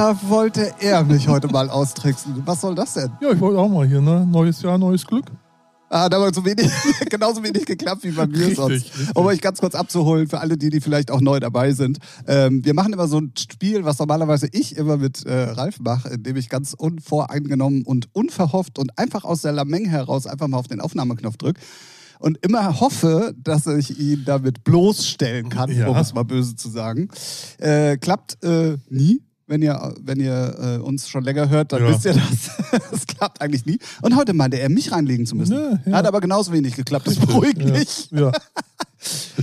Da wollte er mich heute mal austricksen. Was soll das denn? Ja, ich wollte auch mal hier, ne? Neues Jahr, neues Glück. Ah, da war so wenig, genauso wenig geklappt wie bei mir Richtig, sonst. richtig. Um euch ganz kurz abzuholen, für alle, die, die vielleicht auch neu dabei sind. Ähm, wir machen immer so ein Spiel, was normalerweise ich immer mit äh, Ralf mache, indem ich ganz unvoreingenommen und unverhofft und einfach aus der Lameng heraus einfach mal auf den Aufnahmeknopf drücke. Und immer hoffe, dass ich ihn damit bloßstellen kann, Ja. um es mal böse zu sagen. Äh, klappt äh, nie. Wenn ihr, wenn ihr äh, uns schon länger hört, dann Ja. wisst ihr das. Es klappt eigentlich nie. Und heute meinte er, mich reinlegen zu müssen. Ja, ja. Hat aber genauso wenig geklappt. Das beruhigt mich. Ja.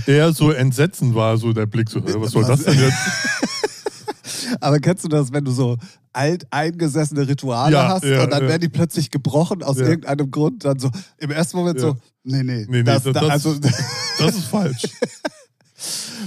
Eher so entsetzen war so der Blick. So, was soll das denn jetzt? Aber kennst du das, wenn du so alt eingesessene Rituale Ja, hast ja, und dann ja. werden die plötzlich gebrochen aus irgendeinem Grund? Dann so im ersten Moment so, nee, nee, Nee, nee, das, das- da, das- also, Das ist falsch.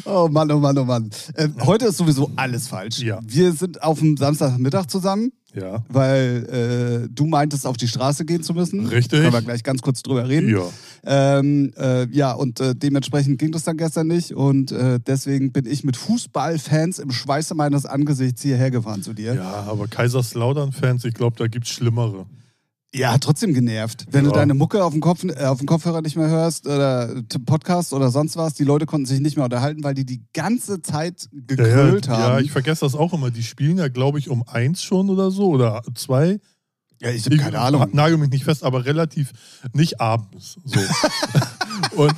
Oh Mann, oh Mann, oh Mann. Ähm, heute ist sowieso alles falsch. Ja. Wir sind auf dem Samstagmittag zusammen. Ja. Weil äh, du meintest, auf die Straße gehen zu müssen. Richtig. Können wir gleich ganz kurz drüber reden. Ja. Ähm, äh, ja, und äh, dementsprechend ging das dann gestern nicht. Und äh, deswegen bin ich mit Fußballfans im Schweiße meines Angesichts hierher gefahren zu dir. Ja, aber Kaiserslautern-Fans, ich glaube, da gibt es Schlimmere. Ja, trotzdem genervt. Wenn du Ja. deine Mucke auf dem, Kopf, äh, auf dem Kopfhörer nicht mehr hörst oder Podcast oder sonst was, die Leute konnten sich nicht mehr unterhalten, weil die die ganze Zeit Ja, gegrölt ja, haben. ja, ich vergesse das auch immer. Die spielen ja, glaube ich, um eins schon oder so oder zwei. Ja, ich habe keine Ahnung. Nagel mich nicht fest, aber relativ nicht abends. So. und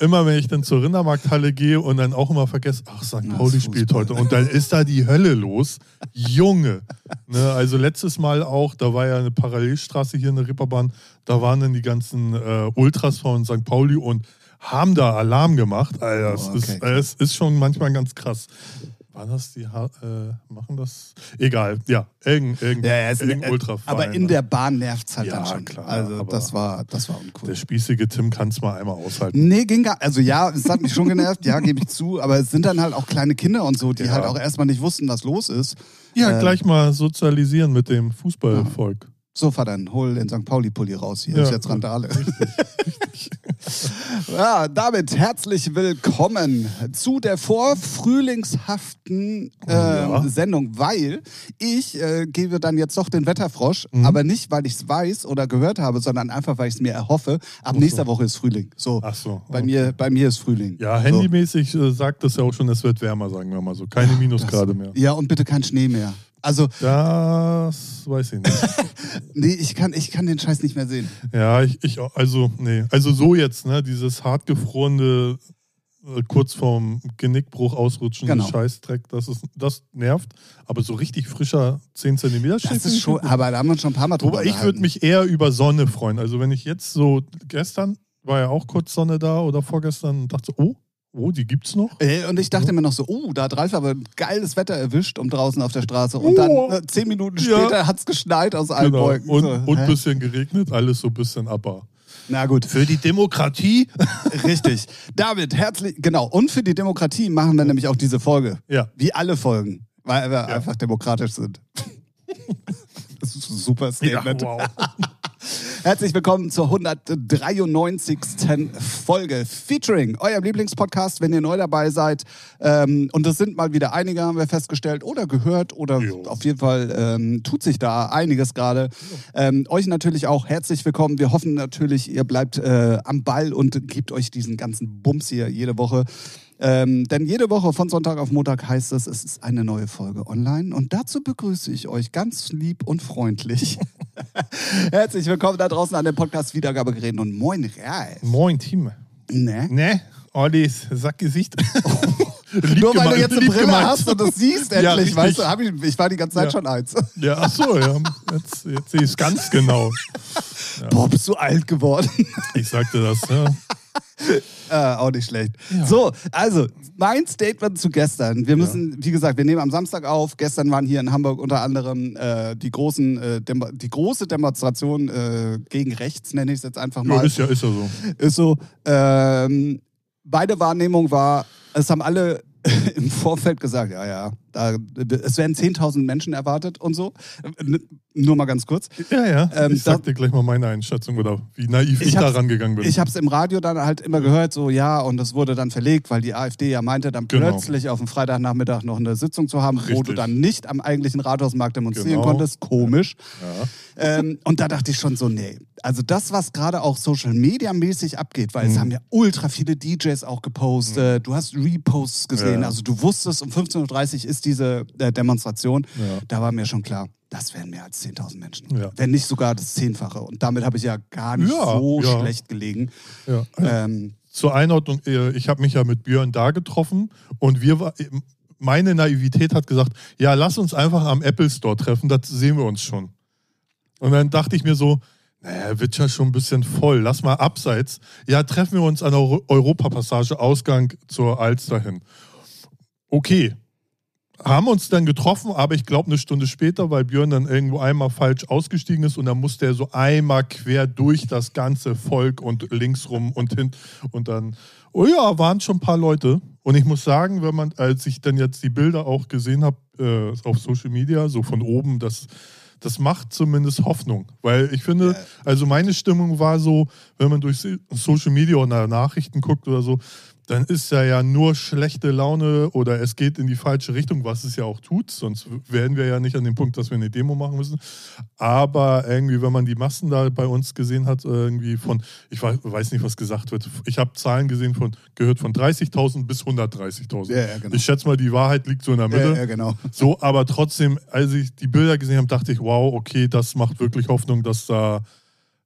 immer wenn ich dann zur Rindermarkthalle gehe und dann auch immer vergesse, ach, St. Pauli spielt heute. Und dann ist da die Hölle los. Junge. Ne, also letztes Mal auch, da war ja eine Parallelstraße hier in der Ripperbahn, da waren dann die ganzen äh, Ultras von St. Pauli und haben da Alarm gemacht. Alter, es, Oh, okay, ist, es ist schon manchmal ganz krass. Das die, äh, machen das? Egal, ja, irgendein, irgendein, Ja, ja, es, irgendein äh, Ultraverein. aber in der Bahn nervt's halt Ja, dann schon. klar, also das war, das war uncool. Der spießige Tim kann es mal einmal aushalten. Nee, ging gar Also ja, es hat mich schon genervt, ja, gebe ich zu, aber es sind dann halt auch kleine Kinder und so, die halt auch erstmal nicht wussten, was los ist. Ja, Ähm, gleich mal sozialisieren mit dem Fußballvolk. So, Vater, hol den St. Pauli-Pulli raus, hier ist jetzt Randale. ja, damit herzlich willkommen zu der vorfrühlingshaften äh, Ja. Sendung, weil ich äh, gebe dann jetzt doch den Wetterfrosch, Mhm. aber nicht, weil ich es weiß oder gehört habe, sondern einfach, weil ich es mir erhoffe. Ab so. nächster Woche ist Frühling. So, Ach so. bei, okay. mir, bei mir ist Frühling. Ja, so. handymäßig äh, sagt das ja auch schon, es wird wärmer, sagen wir mal so. Keine Minusgrade mehr. Ja, und bitte kein Schnee mehr. Also, Das weiß ich nicht. nee, ich kann, ich kann den Scheiß nicht mehr sehen. ja, ich, ich also, nee. Also so jetzt, ne, dieses hartgefrorene, äh, kurz vorm Genickbruch ausrutschende Genau. Scheißdreck, das, ist, das nervt. Aber so richtig frischer 10 cm Das ist schon, aber da haben wir uns schon ein paar Mal drüber ich würde mich eher über Sonne freuen. Also wenn ich jetzt so, gestern war ja auch kurz Sonne da oder vorgestern und dachte oh, oh, die gibt's noch. Äh, Und ich dachte mir noch so, oh, da hat Ralf aber geiles Wetter erwischt um draußen auf der Straße. Und dann Oh. äh, zehn Minuten Ja. später hat's geschneit aus allen Genau. Wolken. Und, so, ein bisschen geregnet, alles so ein bisschen aber. Na gut, Für die Demokratie? richtig. David, herzlich, genau. Und für die Demokratie machen wir nämlich auch diese Folge. Ja. Wie alle Folgen. Weil wir einfach demokratisch sind. Das ist ein super Statement. wow. Herzlich willkommen zur 193. Folge Featuring, eurem Lieblingspodcast, wenn ihr neu dabei seid. Ähm, und das sind mal wieder einige, haben wir festgestellt oder gehört oder Jo. auf jeden Fall ähm, tut sich da einiges gerade. Ähm, euch natürlich auch herzlich willkommen. Wir hoffen natürlich, ihr bleibt äh, am Ball und gebt euch diesen ganzen Bums hier jede Woche. Ähm, denn jede Woche von Sonntag auf Montag heißt es, es ist eine neue Folge online. Und dazu begrüße ich euch ganz lieb und freundlich. Herzlich willkommen da draußen an dem Podcast Wiedergabegeräten und moin Ralf. Moin, Team. Ne? Ne? Ollis Sackgesicht. Nur weil du jetzt eine Brille gemeint. hast und das siehst Ja, endlich, richtig. weißt du, ich, ich war die ganze Zeit Ja. schon eins. Ja, ach so, ja. Jetzt, jetzt sehe ich es ganz genau. Boah, bist du alt geworden. Ich sagte das, ja. Äh, auch nicht schlecht. Ja. So, also mein Statement zu gestern. Wir müssen, wie gesagt, wir nehmen am Samstag auf. Gestern waren hier in Hamburg unter anderem äh, die, großen, äh, die große Demonstration äh, gegen rechts, nenne ich es jetzt einfach ja. mal. Ist ja, ist ja so. Ist so. Ähm, meine Wahrnehmung war, es haben alle im Vorfeld gesagt, ja, ja, da, es werden 10.000 Menschen erwartet und so. Nur mal ganz kurz. Ja, ja. Ähm, ich sag da- dir gleich mal meine Einschätzung oder wie naiv ich, Ich da rangegangen bin. Ich habe es im Radio dann halt immer gehört, so ja, und das wurde dann verlegt, weil die AfD ja meinte, dann Genau. plötzlich auf dem Freitagnachmittag noch eine Sitzung zu haben, wo Richtig. du dann nicht am eigentlichen Rathausmarkt demonstrieren Genau. konntest. Komisch. ja. Ähm, und da dachte ich schon so, nee. Also das, was gerade auch Social Media mäßig abgeht, weil es Mhm. haben ja ultra viele DJs auch gepostet, du hast Reposts gesehen, Ja. also du wusstest, um 15.30 Uhr ist diese äh, Demonstration. Ja. Da war mir schon klar, das wären mehr als 10.000 Menschen. Ja. Wenn nicht sogar das Zehnfache. Und damit habe ich ja gar nicht Ja, so ja. schlecht gelegen. Ähm, Zur Einordnung, äh, ich habe mich ja mit Björn da getroffen und wir war, meine Naivität hat gesagt, ja, lass uns einfach am Apple Store treffen, das sehen wir uns schon. Und dann dachte ich mir so, naja, wird ja schon ein bisschen voll, lass mal abseits. Ja, treffen wir uns an der Euro- Europapassage, Ausgang zur Alster hin. Okay. Haben uns dann getroffen, aber ich glaube eine Stunde später, weil Björn dann irgendwo einmal falsch ausgestiegen ist und dann musste er so einmal quer durch das ganze Volk und links rum und hin und dann, oh ja, waren schon ein paar Leute. Und ich muss sagen, wenn man, als ich dann jetzt die Bilder auch gesehen habe äh, auf Social Media, so von oben, das, das macht zumindest Hoffnung. Weil ich finde, also meine Stimmung war so, wenn man durch Social Media oder Nachrichten guckt oder so, dann ist ja ja nur schlechte Laune oder es geht in die falsche Richtung, was es ja auch tut. Sonst wären wir ja nicht an dem Punkt, dass wir eine Demo machen müssen. Aber irgendwie, wenn man die Massen da bei uns gesehen hat, irgendwie von, ich weiß, nicht, was gesagt wird. Ich habe Zahlen gesehen von, gehört von 30.000 bis 130.000. Ja, ja, genau. Ich schätze mal, die Wahrheit liegt so in der Mitte. ja, ja, genau. So, aber trotzdem, als ich die Bilder gesehen habe, dachte ich, wow, okay, das macht wirklich Hoffnung, dass da,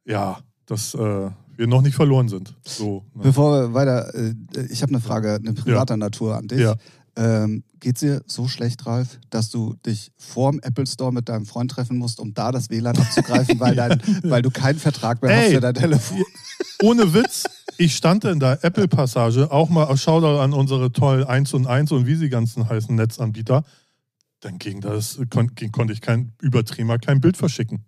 ja, dass äh, wir noch nicht verloren sind. So, ne? Bevor wir weiter, äh, ich habe eine Frage, eine privater Natur an dich. Ja. Ähm, geht's dir so schlecht, Ralf, dass du dich vorm Apple Store mit deinem Freund treffen musst, um da das WLAN abzugreifen, weil, dein, weil du keinen Vertrag mehr hast Ey. für dein Telefon? Ohne Witz, ich stand in der Apple-Passage, auch mal Shoutout an unsere tollen 1 und 1 und wie sie ganzen heißen Netzanbieter. Dann ging das, kon, ging, konnte ich kein Übertremer kein Bild verschicken.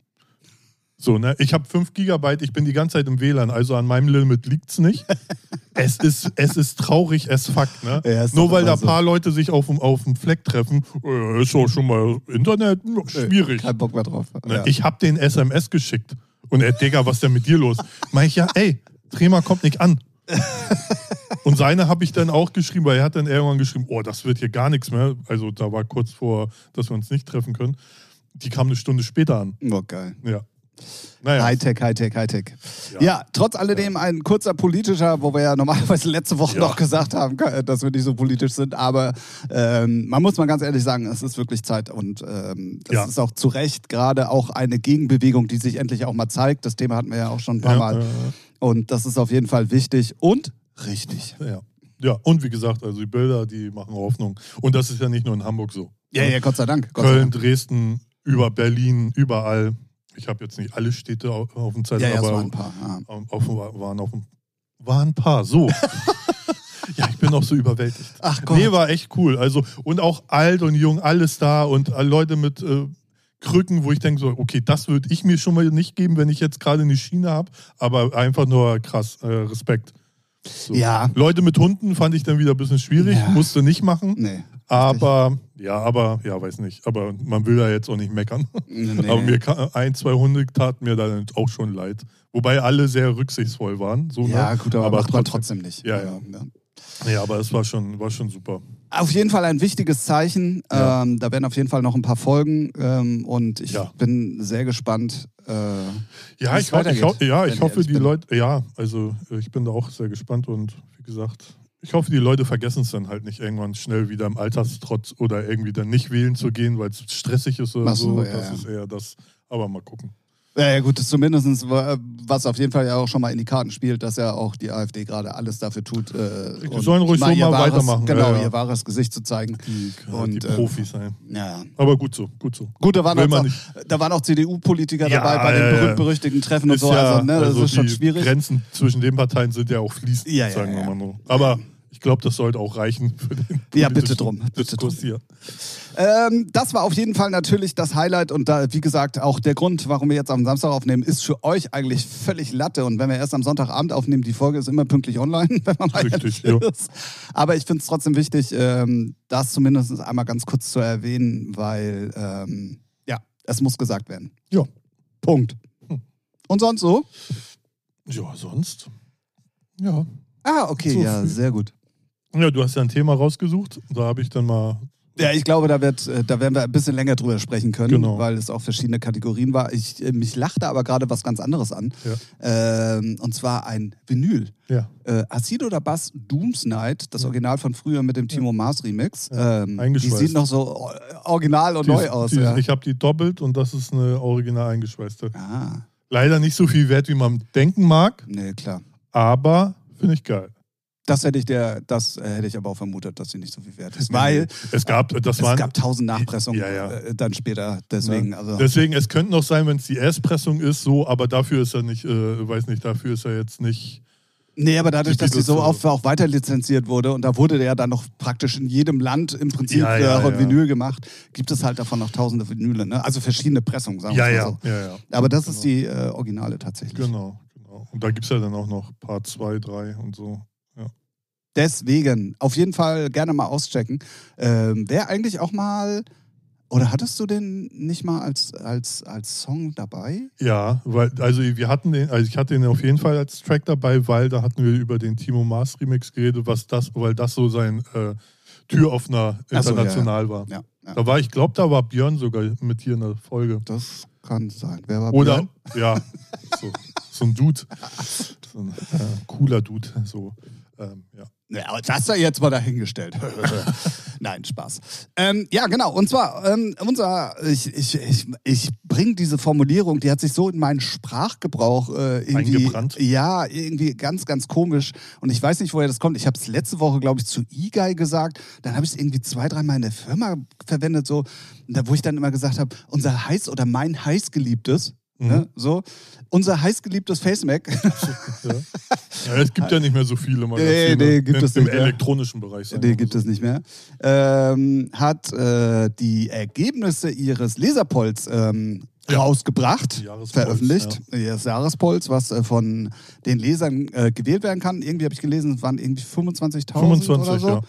So, ne? Ich habe 5 Gigabyte, ich bin die ganze Zeit im WLAN, also an meinem Limit liegt es nicht. es, ist, es ist traurig as fuck, ne? Ja, Nur doch weil da ein so. paar Leute sich auf dem, auf dem Fleck treffen, äh, ist auch schon mal Internet schwierig. Kein Bock mehr drauf. Ne? Ja. Ich habe den SMS geschickt. Und er, Digga, was ist denn mit dir los? Mach ich, ja, ey, Trema kommt nicht an. Und seine habe ich dann auch geschrieben, weil er hat dann irgendwann geschrieben, oh, das wird hier gar nichts mehr. Also da war kurz vor, dass wir uns nicht treffen können. Die kam eine Stunde später an. Oh, geil. Ja. Naja. Hightech, Hightech, Hightech. Ja. Ja. trotz alledem ein kurzer politischer, wo wir ja normalerweise letzte Woche Ja. noch gesagt haben, dass wir nicht so politisch sind, aber ähm, man muss mal ganz ehrlich sagen, es ist wirklich Zeit und ähm, es Ja. ist auch zu Recht gerade auch eine Gegenbewegung, die sich endlich auch mal zeigt. Das Thema hatten wir ja auch schon ein paar Mal. äh, Und das ist auf jeden Fall wichtig und richtig. ja. ja, und wie gesagt, also die Bilder, die machen Hoffnung. Und das ist ja nicht nur in Hamburg so. Ja, ja, Gott sei Dank. Gott sei Köln, Dank. Dresden, über Berlin, überall. Ich habe jetzt nicht alle Städte auf, auf dem Zettel, Ja, ja, aber waren ein paar. Ja. auf, waren auf. Waren ein paar, so. ja, ich bin auch so überwältigt. Ach Gott. Nee, war echt cool. Also, und auch alt und jung, alles da und äh, Leute mit äh, Krücken, wo ich denke so, okay, das würde ich mir schon mal nicht geben, wenn ich jetzt gerade eine Schiene habe, aber einfach nur krass, äh, Respekt. So. Ja. Leute mit Hunden fand ich dann wieder ein bisschen schwierig, Ja. musste nicht machen. Nee. Aber, ja, aber, ja, weiß nicht. Aber man will da jetzt auch nicht meckern. Nee, Aber mir ein, zwei Hunde taten mir dann auch schon leid. Wobei alle sehr rücksichtsvoll waren. So, Ja, ne? gut, aber, aber macht man trotzdem. trotzdem nicht. Ja, ja. Ja, aber es war schon, war schon super. Auf jeden Fall ein wichtiges Zeichen. Ja. Ähm, da werden auf jeden Fall noch ein paar Folgen ähm, und ich Ja. bin sehr gespannt. Äh, Ja, ich, ho ich, ho ja, ich hoffe, die bin. Leute, ja, also ich bin da auch sehr gespannt und wie gesagt, ich hoffe, die Leute vergessen es dann halt nicht irgendwann schnell wieder im Alterstrotz oder irgendwie dann nicht wählen zu gehen, weil es stressig ist oder so, so. ja, das ja. ist eher das. Aber mal gucken. ja, ja, gut, das zumindest, wa- was auf jeden Fall ja auch schon mal in die Karten spielt, dass ja auch die AfD gerade alles dafür tut. Äh, Die sollen ruhig so mal wahres, weitermachen. Genau, Ja, ihr wahres Gesicht zu zeigen. Die, Und, die ähm, Profis sein. Ja. Aber gut so, gut so. Gut, da waren, auch, da waren auch CDU-Politiker dabei bei den berühmt-berüchtigten Treffen und so. also, ne, das also ist schon die schwierig. Grenzen zwischen den Parteien sind ja auch fließend, sagen wir mal so. Aber Ich glaube, das sollte auch reichen für den Ja, bitte drum, bitte drum. hier. Ähm, das war auf jeden Fall natürlich das Highlight und da, wie gesagt, auch der Grund, warum wir jetzt am Samstag aufnehmen, ist für euch eigentlich völlig Latte. Und wenn wir erst am Sonntagabend aufnehmen, die Folge ist immer pünktlich online, wenn man mal Richtig, ja. ist. Aber ich finde es trotzdem wichtig, ähm, das zumindest einmal ganz kurz zu erwähnen, weil ähm, ja, es muss gesagt werden. Ja. Punkt. Hm. Und sonst so? Ja, sonst. Ja. Ah, okay, So ja, viel. sehr gut. Ja, du hast ja ein Thema rausgesucht. Da habe ich dann mal. Ja, ich glaube, da, wird, äh, da werden wir ein bisschen länger drüber sprechen können, Genau. weil es auch verschiedene Kategorien war. Ich, äh, mich lachte aber gerade was ganz anderes an. Ähm, und zwar ein Vinyl. Ja. Äh, Acid oder Bass Dooms Night, das Original von früher mit dem Timo Mars Remix. Ähm, die eingeschweißt. sieht noch so or- original und Die neu ist- aus. die, ja. Ich habe die doppelt und das ist eine original eingeschweißte. ah, Leider nicht so viel wert, wie man denken mag, nee, klar. aber finde ich geil. Das hätte ich der, das äh, hätte ich aber auch vermutet, dass sie nicht so viel wert ist. Weil es gab, das es waren, gab tausend Nachpressungen Ja, ja. Äh, dann später. Deswegen, Ne? also. Deswegen, es könnte noch sein, wenn es die Erstpressung ist, so, aber dafür ist er nicht, äh, weiß nicht, dafür ist er jetzt nicht. Nee, aber dadurch, dass die so oft auch weiter lizenziert wurde und da wurde der ja dann noch praktisch in jedem Land im Prinzip Ja, ja, äh, ja. Vinyl gemacht, gibt es halt davon noch tausende Vinyle, ne? Also verschiedene Pressungen, sagen Ja, wir ja, mal so. ja, ja. Aber das Genau. ist die äh, Originale tatsächlich. Genau, genau. Und da gibt es ja dann auch noch Part 2, 3 und so. Deswegen, auf jeden Fall gerne mal auschecken. Ähm, Wäre eigentlich auch mal, oder hattest du den nicht mal als, als, als Song dabei? Ja, weil, also wir hatten den, also ich hatte den auf jeden Fall als Track dabei, weil da hatten wir über den Timo Mars Remix geredet, was das, weil das so sein äh, Türöffner Ach so, international war. Ja, ja. Da war, ich glaube, da war Björn sogar mit hier in der Folge. Das kann sein. Wer war Oder, Björn? ja, so, so ein Dude. So ein äh, cooler Dude. So, ähm, ja. Ja, aber das sei jetzt mal dahingestellt. Nein, Spaß. Ähm, ja, genau. Und zwar, ähm, unser, ich, ich, ich, ich bringe diese Formulierung, die hat sich so in meinen Sprachgebrauch äh, irgendwie. Eingebrannt? Ja, irgendwie ganz, ganz komisch. Und ich weiß nicht, woher das kommt. Ich habe es letzte Woche, glaube ich, zu E-Guy gesagt. Dann habe ich es irgendwie zwei, dreimal in der Firma verwendet, so, da, wo ich dann immer gesagt habe, unser heiß oder mein heißgeliebtes. Mhm. Ne, so, unser heißgeliebtes FaceMac. Ja. ja, es gibt ja nicht mehr so viele Magazine Nee, nee, gibt im, es im nicht mehr. elektronischen Bereich. Nee, wir gibt so. es nicht mehr. Ähm, hat äh, die Ergebnisse ihres Leserpolls ähm, Ja. rausgebracht, Die Jahrespolls, veröffentlicht. Das Jahrespolls, was äh, von den Lesern äh, gewählt werden kann. Irgendwie habe ich gelesen, es waren irgendwie 25.000 oder 25, so. ja.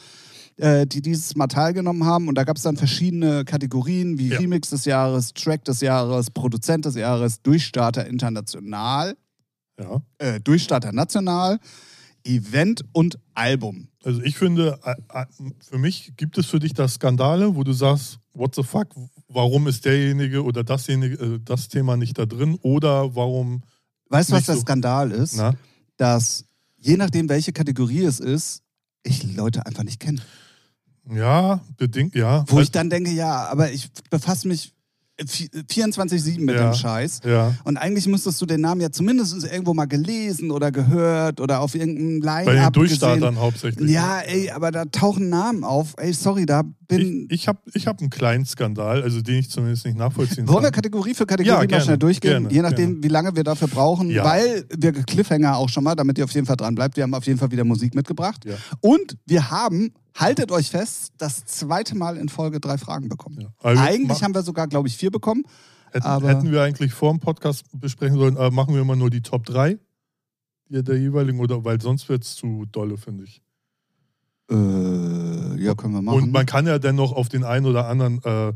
Äh, die dieses Mal teilgenommen haben. Und da gab es dann verschiedene Kategorien wie Ja. Remix des Jahres, Track des Jahres, Produzent des Jahres, Durchstarter international, Ja. äh, Durchstarter national, Event und Album. Also ich finde, äh, äh, für mich gibt es für dich da Skandale, wo du sagst, what the fuck, warum ist derjenige oder dasjenige, äh, das Thema nicht da drin oder warum, Weißt du, was Nicht der so. Skandal ist? na? Dass je nachdem, welche Kategorie es ist, ich Leute einfach nicht kenne. Ja, bedingt, ja. Wo Also- ich dann denke, ja, aber ich befasse mich vi- 24-7 mit Ja. dem Scheiß. ja. Und eigentlich müsstest du den Namen ja zumindest irgendwo mal gelesen oder gehört oder auf irgendeinem Bei den Line-Up Durchstartern hauptsächlich. Ja, ey, aber da tauchen Namen auf. Ey, sorry, da bin... Ich, ich habe ich hab einen kleinen Skandal, also den ich zumindest nicht nachvollziehen Wollen wir kann. Kategorie für Kategorie Ja, mal gerne, schnell durchgehen? gerne, je nachdem, wie lange wir dafür brauchen, Ja. weil wir Cliffhanger auch schon mal, damit ihr auf jeden Fall dran bleibt. Wir haben auf jeden Fall wieder Musik mitgebracht. Und wir haben, haltet euch fest, das zweite Mal in Folge drei Fragen bekommen. Ja. Also Eigentlich haben wir sogar, glaube ich, vier bekommen. hätten, aber- hätten wir eigentlich vor dem Podcast besprechen sollen, aber machen wir immer nur die Top 3 der, der jeweiligen, oder weil sonst wird es zu dolle, finde ich. Äh, ja, können wir machen. Und man kann ja dennoch auf den einen oder anderen. Äh,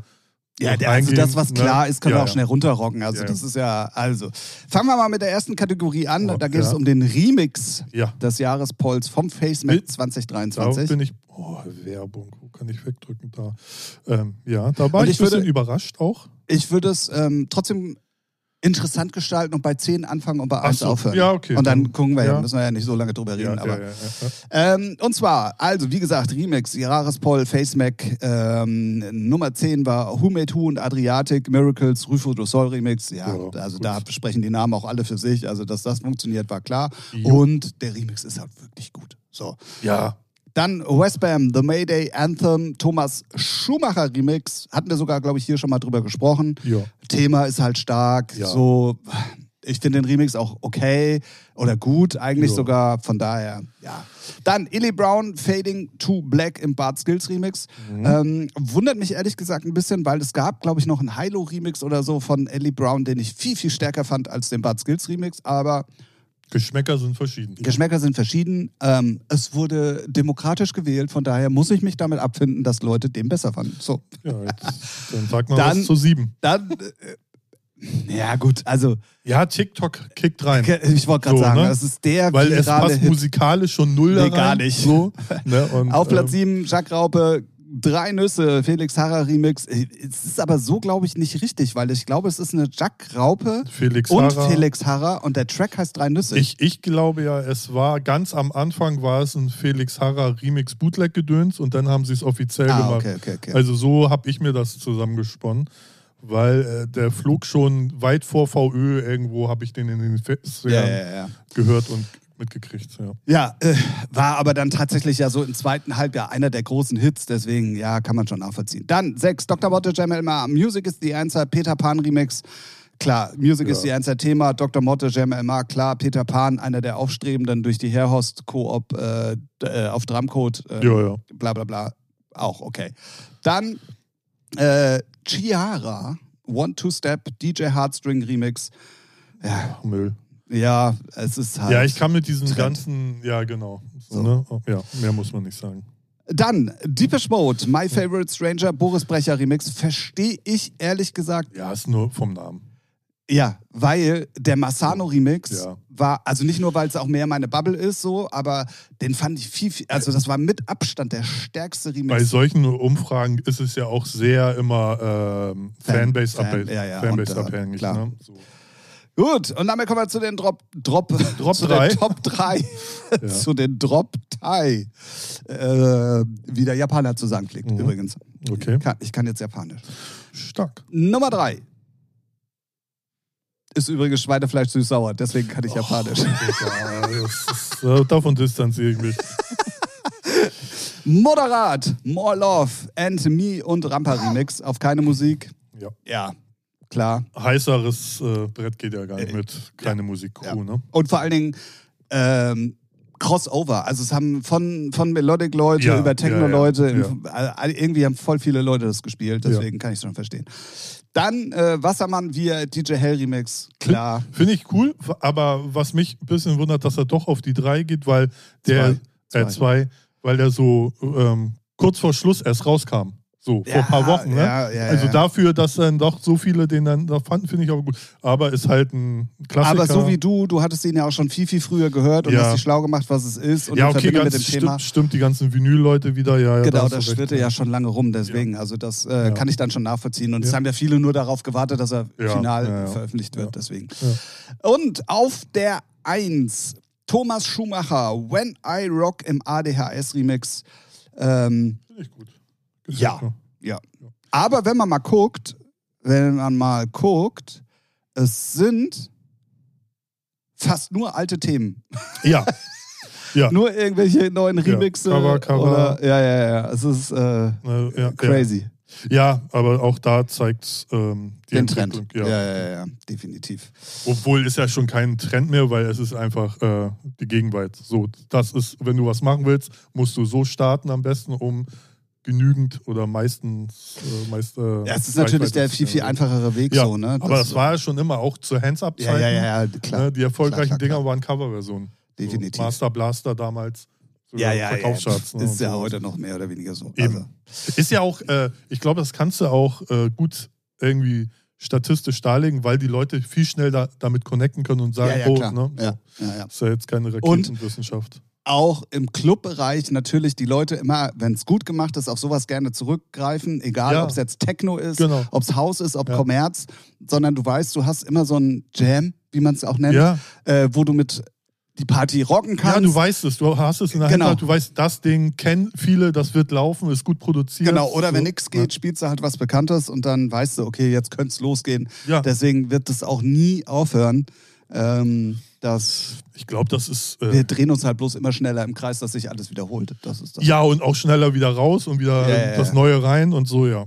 ja, also das, was ne? klar ist, können ja, wir auch ja. schnell runterrocken. Also Ja, das ist ja, also. Fangen wir mal mit der ersten Kategorie an. Oh, da geht es um den Remix des Jahrespolls vom FaceMac Will- da 2023. bin ich. Oh, Werbung, wo kann ich wegdrücken da? Ähm, ja, da war Und ich, ich ein bisschen würde- überrascht auch. Ich würde es ähm, trotzdem interessant gestalten und bei 10 anfangen und bei Ach 1 so, aufhören. ja, okay, Und dann gucken wir ja, ja. müssen wir ja nicht so lange drüber reden. Ja, aber, ja, Ähm, und zwar, also wie gesagt, Remix, Jahrespol, FaceMac, ähm, Nummer 10 war Who Made Who und Adriatic, Miracles, Rufo do Sol Remix. Ja, Ja, also gut. da sprechen die Namen auch alle für sich. Also, dass das funktioniert, war klar. Jo. Und der Remix ist halt wirklich gut. So. ja. Dann Westbam, The Mayday Anthem, Thomas Schumacher Remix. Hatten wir sogar, glaube ich, hier schon mal drüber gesprochen. ja. Thema ist halt stark. Ja. So, ich finde den Remix auch okay oder gut, eigentlich Ja. sogar. Von daher, ja. Dann Illy Brown, Fading to Black im Bart Skills Remix. Mhm. Ähm, wundert mich ehrlich gesagt ein bisschen, weil es gab, glaube ich, noch einen Hilo-Remix oder so von Illy Brown, den ich viel, viel stärker fand als den Bart Skills Remix. Aber Geschmäcker sind verschieden. Geschmäcker sind verschieden. Ähm, es wurde demokratisch gewählt, von daher muss ich mich damit abfinden, dass Leute den besser fanden. So, Ja, jetzt, dann sag mal Dann- was zu sieben. dann. Äh, ja, gut, also Ja, TikTok kickt rein. ich wollte gerade So, sagen, ne? das ist der Weil es passt Hit. musikalisch schon null Nee, rein. gar nicht. So, ne? Und, Auf Platz ähm, 7, Jacques Raupe, Drei Nüsse, Felix Harrer Remix. Es ist aber so, glaube ich, nicht richtig, weil ich glaube, es ist eine Jacques Raupe Felix und Harrer. Felix Harrer und der Track heißt Drei Nüsse. Ich, ich glaube ja, es war ganz am Anfang war es ein Felix Harrer Remix Bootleg gedöns und dann haben sie es offiziell ah, gemacht. okay, okay, okay. Also so habe ich mir das zusammengesponnen, weil äh, der flog schon weit vor VÖ irgendwo, habe ich den in den Festivals ja, ja, ja. gehört und mitgekriegt. Ja. Ja, äh, war aber dann tatsächlich ja so im zweiten Halbjahr einer der großen Hits, deswegen ja, kann man schon nachvollziehen. Dann sechs, Dr. Motte, Jam Elmar, Music is the Answer, Peter Pan Remix. Klar, Music is Ja. the Answer Thema, Dr. Motte, Jam Elmar, klar, Peter Pan, einer der Aufstrebenden durch die Herhost-Koop äh, d- äh, auf Drumcode, äh, ja, ja. bla bla bla, auch okay. Dann äh, Chiara, One-Two-Step, DJ Heartstring Remix. Ja, Müll. Ja, es ist halt. Ja, ich kann mit diesen Trend. ganzen, ja genau. So. Ne? Ja, mehr muss man nicht sagen. Dann Deepish Mode, My Favorite Stranger, Boris Brecher Remix. Verstehe ich ehrlich gesagt, Ja, ist nur vom Namen. ja, weil der Massano Remix Ja. war, also nicht nur, weil es auch mehr meine Bubble ist, so, aber den fand ich viel, viel, also das war mit Abstand der stärkste Bei Remix. solchen Umfragen ist es ja auch sehr immer ähm, Fan- Fanbase, Fan- abhängig. ja, ja, Fanbase und, äh, abhängig. klar. Ne? So. Gut, und damit kommen wir zu den Drop, Drop, Drop zu drei. den Top 3. Ja. zu den Drop 3. Äh, wie der Japaner zu sagen pflegt, Mhm. übrigens. Okay, Kann, ich kann jetzt Japanisch. stark. Nummer 3. Ist übrigens Schweinefleisch süß-sauer, deswegen kann Oh. ich Japanisch. Ja, das ist, äh, davon distanziere ich mich. Moderat, More Love and Me und Rampa Remix auf keine Musik. Ja. Ja, klar. Heißeres äh, Brett geht ja gar nicht Äh, mit keine Musikcrew, ja. ne? Und vor allen Dingen ähm, Crossover. Also es haben von, von Melodic-Leute Ja, über Techno-Leute, ja, äh, irgendwie haben voll viele Leute das gespielt, deswegen kann ich es schon verstehen. Dann äh, Wassermann via DJ Hell Remix, klar. Finde ich cool, aber was mich ein bisschen wundert, dass er doch auf die drei geht, weil der, Zwei. äh, zwei, weil der so ähm, kurz vor Schluss erst rauskam. So, vor Ja, ein paar Wochen, ne? ja, ja, also dafür, dass dann doch so viele den dann da fanden, finde ich aber gut. Aber ist halt ein Klassiker. Aber so wie du, du hattest ihn ja auch schon viel, viel früher gehört und hast dich schlau gemacht, was es ist und ja, okay, ganz mit dem Thema. stimmt, stimmt, die ganzen Vinyl-Leute wieder, ja, Genau, das schwirrte ja schon lange rum, deswegen. Also das äh, kann ich dann schon nachvollziehen. Und es haben ja viele nur darauf gewartet, dass er final veröffentlicht wird, deswegen. Und auf der 1 Thomas Schumacher, When I Rock im ADHS-Remix. Ähm, Finde ich gut. Ja. ja. Aber wenn man mal guckt, wenn man mal guckt, es sind fast nur alte Themen. Ja. ja. Nur irgendwelche neuen Remixe. Cover, Cover. Oder, ja, ja, ja. Es ist äh, ja, crazy. Ja, aber auch da zeigt ähm, die Den Trend. Ja. Ja. Ja, ja, ja, definitiv. Obwohl ist ja schon kein Trend mehr, weil es ist einfach äh, die Gegenwart. So, das ist, wenn du was machen willst, musst du so starten am besten, um genügend oder meistens äh, meist, äh, Ja, es ist natürlich der viel, viel generieren. einfachere Weg Ja, so, ne? aber das war ja schon immer auch zu Hands-Up-Zeiten. ja, ja, ja, ja, klar. Ne, die erfolgreichen Klar, klar, Dinger klar. waren Coverversionen. Definitiv. So, Master Blaster damals. ja, ja, ja. Ne, Ist und ja so. heute noch mehr oder weniger so. Eben. Also, Ist ja auch, äh, ich glaube, das kannst du auch äh, gut irgendwie statistisch darlegen, weil die Leute viel schnell da, damit connecten können und sagen, ja, ja, oh, klar. ne? Ja, ja, ja. Ist ja jetzt keine Raketenwissenschaft. Auch im Clubbereich natürlich die Leute immer, wenn es gut gemacht ist, auf sowas gerne zurückgreifen, egal Ja. ob es jetzt Techno ist, Genau. ob es Haus ist, ob Ja. Kommerz, sondern du weißt, du hast immer so ein Jam, wie man es auch nennt, Ja. äh, wo du mit die Party rocken kannst. ja, du weißt es, du hast es in der Genau. Hand, du weißt, das Ding kennen viele, das wird laufen, ist gut produziert. Genau, oder wenn So, nichts geht, spielst du halt was Bekanntes und dann weißt du, okay, jetzt könnte es losgehen. Ja, Deswegen wird es auch nie aufhören. Ähm, das, ich glaube, das ist. Äh, wir drehen uns halt bloß immer schneller im Kreis, dass sich alles wiederholt. Das ist das. ja, und auch schneller wieder raus und wieder Ja, ja, das ja. Neue rein und so, ja.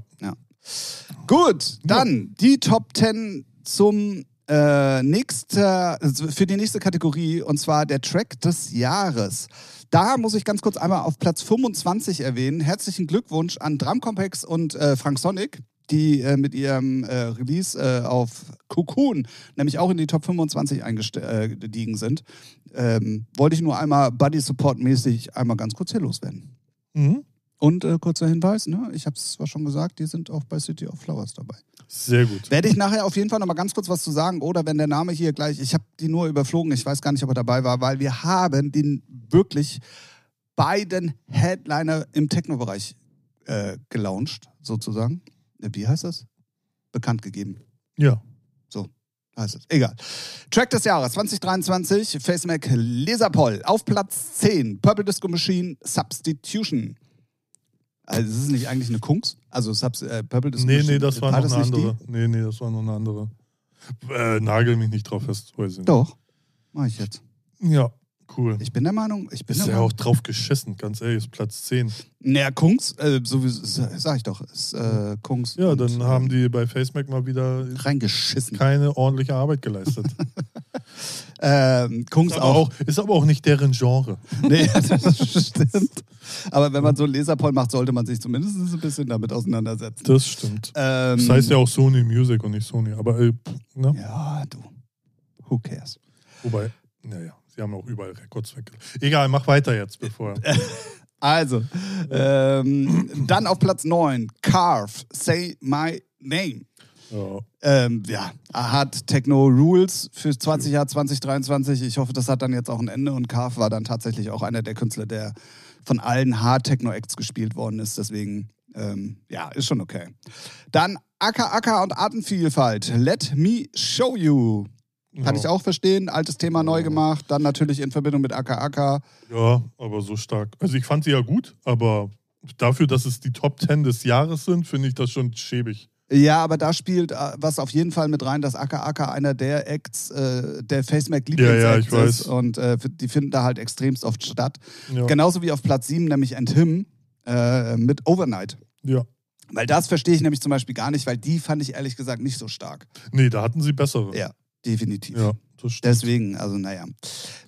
Gut, dann die Top 10 zum äh, nächster, für die nächste Kategorie und zwar der Track des Jahres. Da muss ich ganz kurz einmal auf Platz 25 erwähnen. Herzlichen Glückwunsch an Drumcomplex und äh, Frank Sonic, die äh, mit ihrem äh, Release äh, auf Cocoon nämlich auch in die Top 25 eingestiegen sind. Ähm, wollte ich nur einmal Buddy Support mäßig einmal ganz kurz hier loswerden. Mhm. Und äh, kurzer Hinweis, ne? ich habe es zwar schon gesagt, die sind auch bei City of Flowers dabei. Sehr gut. Werde ich nachher auf jeden Fall noch mal ganz kurz was zu sagen. Oder wenn der Name hier gleich, ich habe die nur überflogen, ich weiß gar nicht, ob er dabei war, weil wir haben den wirklich beiden Headliner im Techno-Bereich äh, gelauncht, sozusagen. Wie heißt das? Bekannt gegeben. Ja. So heißt es. Egal. Track des Jahres 2023, FaceMac Laserpol. Auf Platz 10, Purple Disco Machine Substitution. Also ist es nicht eigentlich eine Kungs? Also Subs äh, Purple Disco Nee, Machine. nee, das war War noch eine die? andere. Nee, nee, das war noch eine andere. Äh, nagel mich nicht drauf fest, weiß ich nicht. Doch, mach ich jetzt. Ja, cool. Ich bin der Meinung, ich bin Ist der ja Meinung. auch drauf geschissen, ganz ehrlich, ist Platz 10. Naja, Kungs, äh, so wie sag ich doch, ist äh, Kungs. Ja, und, dann haben die bei FaceMac mal wieder reingeschissen. keine ordentliche Arbeit geleistet. Ähm, Kungs Ist aber, auch. auch, ist aber auch nicht deren Genre. Nee, das stimmt. Aber wenn man so einen Laserpoll macht, sollte man sich zumindest ein bisschen damit auseinandersetzen. Das stimmt. Ähm, Das heißt ja auch Sony Music und nicht Sony. Aber, äh, ne? Ja, du. Who cares? Wobei, naja, sie haben auch überall Records weg. Egal, mach weiter jetzt, bevor. Also, ähm, dann auf Platz 9, Carve, Say My Name. Ja. Ähm, ja, hat Techno Rules für 20 Jahr 2023. Ich hoffe, das hat dann jetzt auch ein Ende und Carve war dann tatsächlich auch einer der Künstler, der von allen Hard Techno Acts gespielt worden ist. Deswegen, ähm, ja, ist schon okay. Dann Acker Acker und Artenvielfalt. Let me show you. Kann ja. ich auch verstehen. Altes Thema neu gemacht. Dann natürlich in Verbindung mit Acker Acker. Ja, aber so stark. Also ich fand sie ja gut, aber dafür, dass es die Top 10 des Jahres sind, finde ich das schon schäbig. Ja, aber da spielt äh, was auf jeden Fall mit rein, dass Acker Acker einer der Acts, äh, der FaceMac Lieblings Ja, ja, ich ist. weiß. Und äh, die finden da halt extremst oft statt. Ja. Genauso wie auf Platz 7, nämlich And Him äh, mit Overnight. ja. Weil das verstehe ich nämlich zum Beispiel gar nicht, weil die fand ich ehrlich gesagt nicht so stark. Nee, da hatten sie bessere. Ja, definitiv. Ja. Deswegen, also naja.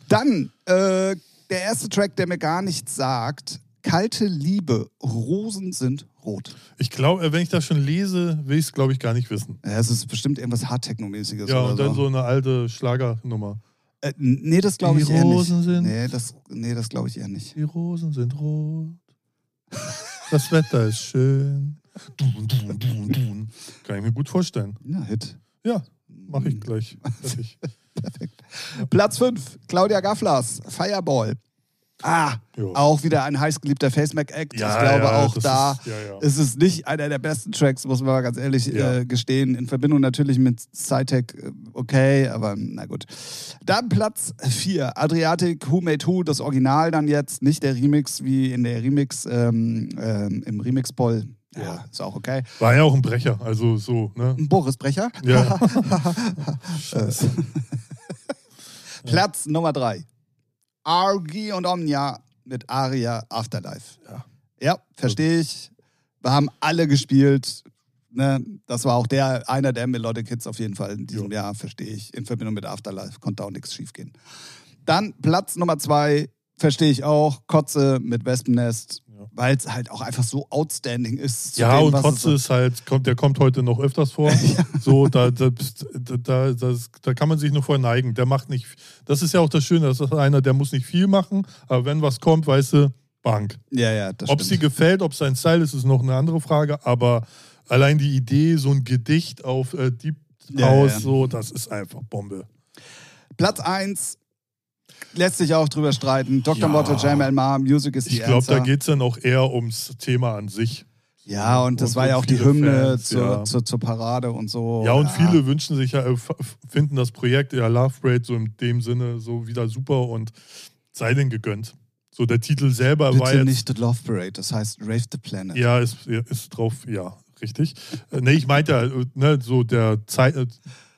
Dann äh, der erste Track, der mir gar nichts sagt. Kalte Liebe, Rosen sind rot. Ich glaube, wenn ich das schon lese, will ich es, glaube ich, gar nicht wissen. Ja, es ist bestimmt irgendwas Hardtechno-mäßiges. Ja, und dann so eine alte Schlagernummer. Äh, nee, das glaube ich eher nicht. Rosen sind- Nee, das, nee, das glaube ich eher nicht. Die Rosen sind rot. Das Wetter ist schön. Dun, dun, dun, dun. Kann ich mir gut vorstellen. Ja, Hit. Ja, mache ich gleich. Fertig. Perfekt. Platz 5, Claudia Gafflers, Fireball. Ah, Ja. auch wieder ein heißgeliebter FaceMac-Act. Ja, ich glaube, ja, auch da ist- ja, ist es nicht einer der besten Tracks, muss man mal ganz ehrlich äh, gestehen. In Verbindung natürlich mit Cytec, äh, okay, aber na gut. Dann Platz 4, Adriatic, Who Made Who, das Original dann jetzt, nicht der Remix wie in der Remix, ähm, ähm, im Remix-Poll. Ja, ist auch okay. War ja auch ein Brecher, also so, ne? Ein Boris Brecher. Ja. Scheiße. Platz Nummer 3. Argi und Omnia mit Aria Afterlife. Ja. Ja, verstehe ich. Wir haben alle gespielt. Ne? Das war auch der, einer der Melodic Hits auf jeden Fall in diesem Jahr, verstehe ich. In Verbindung mit Afterlife konnte auch nichts schiefgehen. Dann Platz Nummer 2, verstehe ich auch. Kotze mit Wespennest. Weil es halt auch einfach so outstanding ist. Ja, dem, und Kotze ist halt, kommt, der kommt heute noch öfters vor. So, da, da, da, da, das, da kann man sich nur verneigen. Der macht nicht, das ist ja auch das Schöne, das ist einer, der muss nicht viel machen, aber wenn was kommt, weißt du, Bank. Ja, ja, das Ob sie gefällt, ob sein Style ist, ist noch eine andere Frage, aber allein die Idee, so ein Gedicht auf äh, Deep Ja, House, ja. so, das ist einfach Bombe. Platz 1 lässt sich auch drüber streiten. Dr. Ja. Motto, Jamal Ma, Music is the Ich glaube, da geht es dann auch eher ums Thema an sich. Ja, und das Und- war ja auch die Hymne Fans, zur, ja. zur, zur Parade und so. Ja, und viele wünschen sich ja, äh, finden das Projekt, ja, Love Parade, so in dem Sinne, so wieder super und sei denn gegönnt. So, der Titel selber war Bitte jetzt. nicht The Love Parade, das heißt Rave the Planet. Ja, ist, ist drauf, ja, richtig. Äh, nee, ich meinte ja, äh, ne, so der Zeit,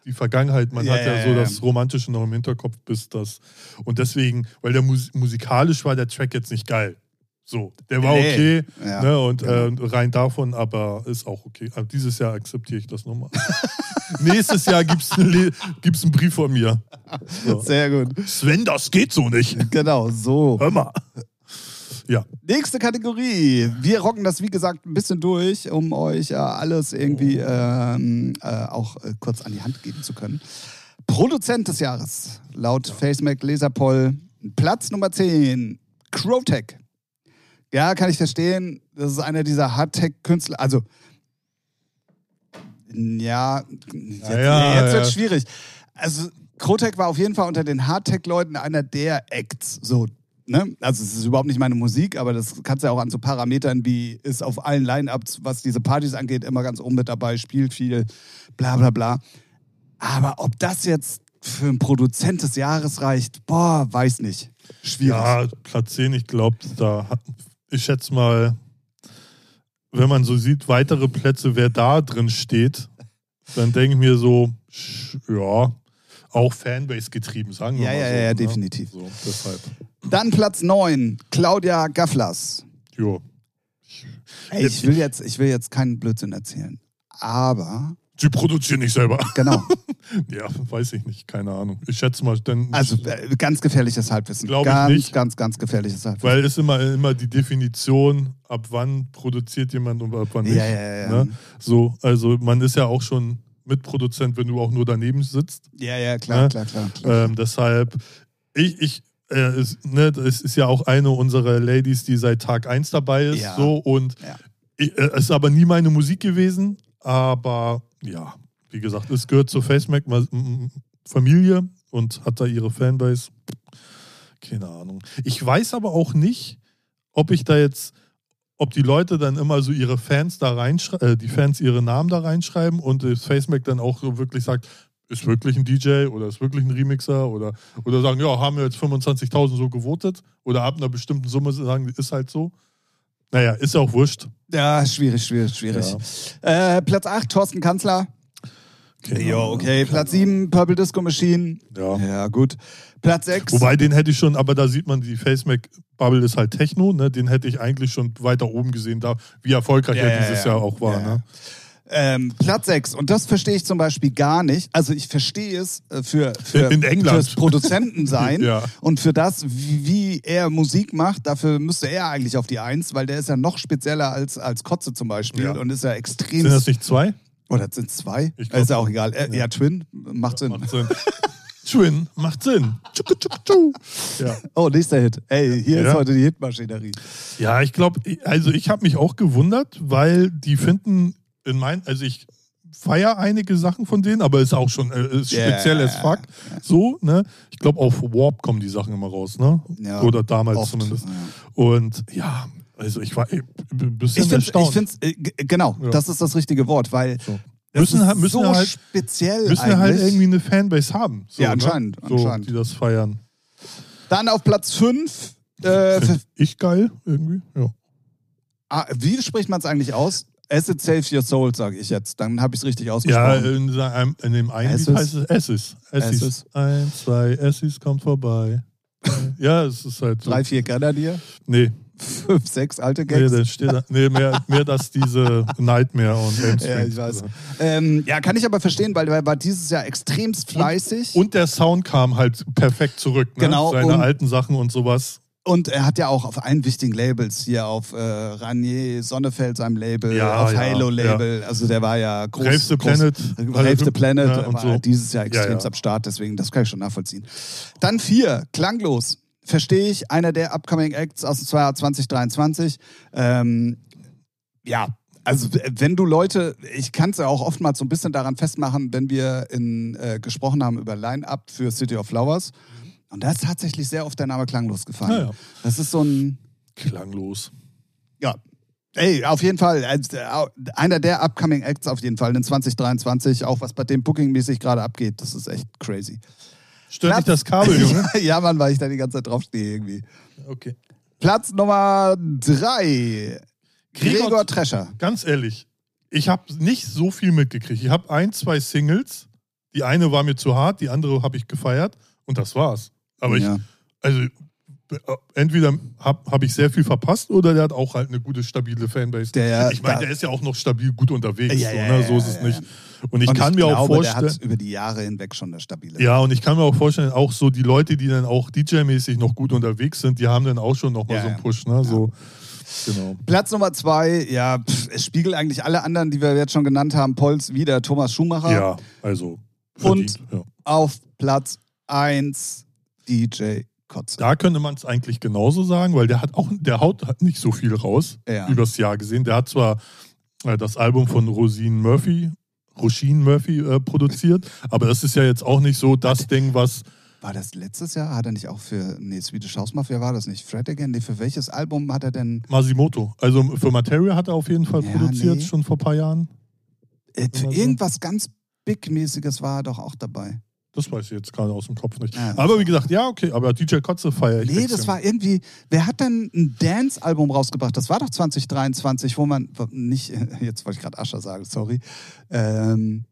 die Vergangenheit, man Ja, hat ja, so das Romantische noch im Hinterkopf, bis das. Und deswegen, weil der Mus musikalisch war der Track jetzt nicht geil. So, der war Nee. okay, Ja, ne, und genau. äh, rein davon, aber ist auch okay. Aber dieses Jahr akzeptiere ich das nochmal. nächstes Jahr gibt's, einen, gibt's einen Brief von mir. So. Sehr gut. Sven, das geht so nicht. Genau, so. Hör mal. Ja. Nächste Kategorie. Wir rocken das, wie gesagt, ein bisschen durch, um euch ja alles irgendwie ähm, äh, auch äh, kurz an die Hand geben zu können. Produzent des Jahres, laut FaceMac Laserpoll, Platz Nummer 10, Crowtech. Ja, kann ich verstehen. Das ist einer dieser Hardtech-Künstler. Also, ja, jetzt, ja, jetzt wird ja. schwierig. Also, Crowtech war auf jeden Fall unter den Hardtech-Leuten einer der Acts. So, ne? Also, es ist überhaupt nicht meine Musik, aber das kannst du ja auch an so Parametern wie ist auf allen Line-Ups, was diese Partys angeht, immer ganz oben mit dabei, spielt viel, bla bla bla. Aber ob das jetzt für einen Produzent des Jahres reicht, boah, weiß nicht. Schwierig. Ja, Platz 10, ich glaube, da ich schätze mal, wenn man so sieht, weitere Plätze, wer da drin steht, dann denke ich mir so, ja, auch Fanbase getrieben, sagen wir Ja, mal ja, so. ja, ja, ne? definitiv. So, deshalb, Dann Platz 9, Claudia Gafflers. jo. Ey, ich, will jetzt, ich will jetzt keinen Blödsinn erzählen. Aber, Sie produzieren nicht selber. genau. Ja, weiß ich nicht, keine Ahnung. Ich schätze mal, denn, Also äh, ganz gefährliches Halbwissen. Glaub ich nicht. ganz, ganz gefährliches Halbwissen. weil es immer, immer die Definition, ab wann produziert jemand und ab wann nicht. ja, ja, ja. Ja, Ne? So, also man ist ja auch schon Mitproduzent, wenn du auch nur daneben sitzt. ja, ja klar, Ne? klar, klar. klar. Ähm, deshalb, ich, ich, äh, es, ne, es ist ja auch eine unserer Ladies, die seit Tag 1 dabei ist. Ja. So, und Ja. ich, äh, es ist aber nie meine Musik gewesen. Aber ja, wie gesagt, es gehört zur FaceMac Familie und hat da ihre Fanbase. Keine Ahnung. Ich weiß aber auch nicht, ob ich da jetzt, ob die Leute dann immer so ihre Fans da reinschreiben, äh, die Fans ihre Namen da reinschreiben und das FaceMac dann auch so wirklich sagt, ist wirklich ein DJ oder ist wirklich ein Remixer oder, oder sagen, ja, haben wir jetzt 25.000 so gewotet oder ab einer bestimmten Summe sagen, ist halt so. Naja, ist ja auch wurscht. Ja, schwierig, schwierig, schwierig. Äh, Platz 8, Thorsten Kanzler. Keine Ja, okay. Platz 7, Purple Disco Machine. Ja. Ja, gut. Platz 6. Wobei, den hätte ich schon, aber da sieht man, die FaceMac-Bubble ist halt Techno, ne? Den hätte ich eigentlich schon weiter oben gesehen, da, wie erfolgreich Ja, er ja, dieses ja. Jahr auch war. Ja, ja. Ne? Ähm, Platz 6. Und das verstehe ich zum Beispiel gar nicht. Also ich verstehe es äh, für, für In England. fürs Produzentensein Ja. und für das, wie, er Musik macht. Dafür müsste er eigentlich auf die Eins, weil der ist ja noch spezieller als, als Kotze zum Beispiel Ja. und ist ja extrem. Sind das nicht zwei? Oder sind es zwei? Glaub- ist ja auch egal. Äh, ja. Twin macht Sinn. Macht Sinn. Twin, macht Sinn. Ja. Oh, nächster Hit. Ey, hier Ja. ist heute die Hitmaschinerie. ja, ich glaube, also ich habe mich auch gewundert, weil die finden in mein, also ich feiere einige Sachen von denen, aber ist auch schon äh, ist Ja, speziell as fuck. So, ne? Ich glaube, auf Warp kommen die Sachen immer raus, ne? Ja, Oder damals Oft. zumindest. Ja. Und ja, also ich war ein bisschen Ich finde, erstaunt. ich find's, äh, genau, Ja. das ist das richtige Wort, weil So. Müssen halt- müssen so halt- speziell müssen halt irgendwie eine Fanbase haben. So, Ja, anscheinend, Ne? So, anscheinend. Die das feiern. Dann auf Platz 5. Äh, ich geil irgendwie. Ja. ah, wie spricht man es eigentlich aus? Acid Save Your Soul, sage ich jetzt. Dann habe ich es richtig Ja, ausgesprochen. in, seinem- in dem einen? Lied heißt es. Essis. Essis. Eins, zwei, Essis kommt vorbei. ja, es ist halt so. Drei, vier Grenadier, Nee, fünf, sechs alte nee, Gags. da steht da, nee mehr, mehr das diese Nightmare und Elm ja, ich weiß. Ähm, ja, kann ich aber verstehen, weil er war dieses Jahr extremst fleißig. Und der Sound kam halt perfekt zurück. Ne? Genau, Seine und- alten Sachen und sowas. Und er hat ja auch auf allen wichtigen Labels, hier auf äh, Ranier Sonnefeld, seinem Label, Ja, auf ja, Halo-Label, also der war ja groß. Brave the Planet. Brave the Planet Ja, und war so. dieses Jahr extrem Ja, ja. am Start, deswegen, das kann ich schon nachvollziehen. Dann vier, klanglos. Verstehe ich, einer der Upcoming Acts aus dem Jahr 2023. Ähm, ja, also wenn du Leute, ich kann es ja auch oftmals so ein bisschen daran festmachen, wenn wir in, äh, gesprochen haben über Line-Up für City of Flowers. Und da ist tatsächlich sehr oft der Name klanglos gefallen. Ja, ja. Das ist so ein, Klanglos. ja. Ey, auf jeden Fall, äh, einer der Upcoming Acts auf jeden Fall in 2023, auch was bei dem Booking-mäßig gerade abgeht, das ist echt crazy. Stört dich das Kabel, Junge? ja, Mann, weil ich da die ganze Zeit draufstehe irgendwie. Okay. Platz Nummer drei. Gregor, Gregor- Trescher. Ganz ehrlich, ich habe nicht so viel mitgekriegt. Ich habe ein, zwei Singles. Die eine war mir zu hart, die andere habe ich gefeiert und das war's. Aber ich, ja. also äh, entweder habe hab ich sehr viel verpasst oder der hat auch halt eine gute, stabile Fanbase. Der- ich meine, der ist ja auch noch stabil gut unterwegs. Ja, so, ne? ja, so ist es nicht. Und ich Und kann ich mir glaube, auch vorstellen. der hat über die Jahre hinweg schon eine stabile. Ja, und ich kann mir auch vorstellen, auch so die Leute, die dann auch DJ-mäßig noch gut unterwegs sind, die haben dann auch schon nochmal Ja, so einen ja. Push, ne? So, genau. Platz Nummer zwei, ja, pff, es spiegelt eigentlich alle anderen, die wir jetzt schon genannt haben. Pols wieder Thomas Schumacher. Ja, also. Und- ja. Auf Platz eins DJ Kotze. Da könnte man es eigentlich genauso sagen, weil der hat auch, der haut hat nicht so viel raus Ja. übers Jahr gesehen. Der hat zwar äh, das Album von Rosine Murphy, Roisin Murphy äh, produziert, aber das ist ja jetzt auch nicht so das Ding, was War das letztes Jahr? Hat er nicht auch für, nee, Swedish House Mafia war das nicht. Fred Again? Nee, für welches Album hat er denn? Masimoto. Also für Materia hat er auf jeden Fall Ja, produziert, nee. schon vor ein paar Jahren. Äh, für irgendwas ganz Big-mäßiges war er doch auch dabei. Das weiß ich jetzt gerade aus dem Kopf nicht. Ja. Aber wie gesagt, ja, okay, aber DJ Kotze feiere ich. Nee, das war irgendwie. Wer hat denn ein Dance-Album rausgebracht? Das war doch 2023, wo man nicht, jetzt wollte ich gerade Ascher sagen, sorry, ähm,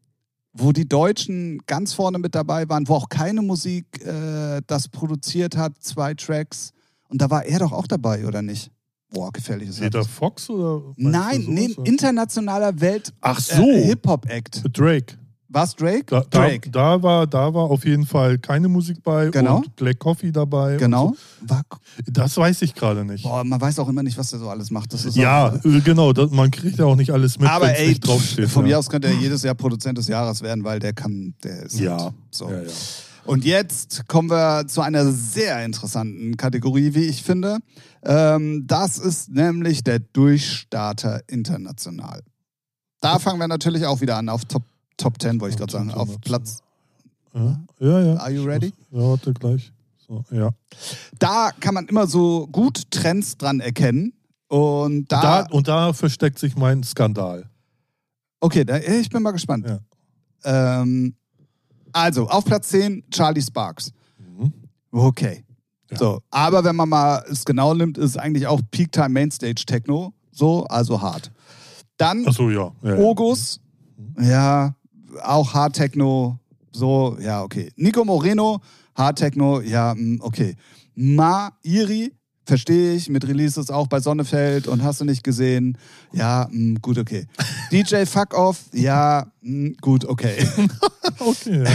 wo die Deutschen ganz vorne mit dabei waren, wo auch keine Musik äh, das produziert hat, zwei Tracks. Und da war er doch auch dabei, oder nicht? Boah, gefährliches Peter. Fox oder? Nein, nee, internationaler Welt Ach so. äh. Drake. Was Drake? Da, da, Drake. da, war, da war auf jeden Fall keine Musik bei Genau. und Black Coffee dabei. Genau. So. Das weiß ich gerade nicht. boah, man weiß auch immer nicht, was der so alles macht. Das ist Ja, auch, äh, genau. Das, man kriegt ja auch nicht alles mit, Aber wenn's ey, nicht draufsteht. von ja. mir aus könnte er jedes Jahr Produzent des Jahres werden, weil der kann, der ist Ja. halt so. Ja, ja. Und jetzt kommen wir zu einer sehr interessanten Kategorie, wie ich finde. Ähm, das ist nämlich der Durchstarter international. Da fangen wir natürlich auch wieder an auf Top, Top 10, wollte ich gerade sagen. Auf Platz. Ja, ja. ja. Are you ready? Ja, warte gleich. So, ja. Da kann man immer so gut Trends dran erkennen. Und da. Da, und da versteckt sich mein Skandal. Okay, da, ich bin mal gespannt. Ähm, also, auf Platz 10 Charlie Sparks. Mhm. Okay. Ja. So, aber wenn man mal es genau nimmt, ist eigentlich auch Peak Time Mainstage Techno, so, also hart. Dann ja. ja, ja. Ogus, ja, auch Hard Techno, so, ja, okay. Nico Moreno, Hard Techno, ja, mm, okay. Ma Iri, verstehe ich, mit Releases auch bei Sonnefeld und hast du nicht gesehen, ja, mm, gut, okay. DJ Fuck Off, ja, mm, gut, okay. Okay, ja.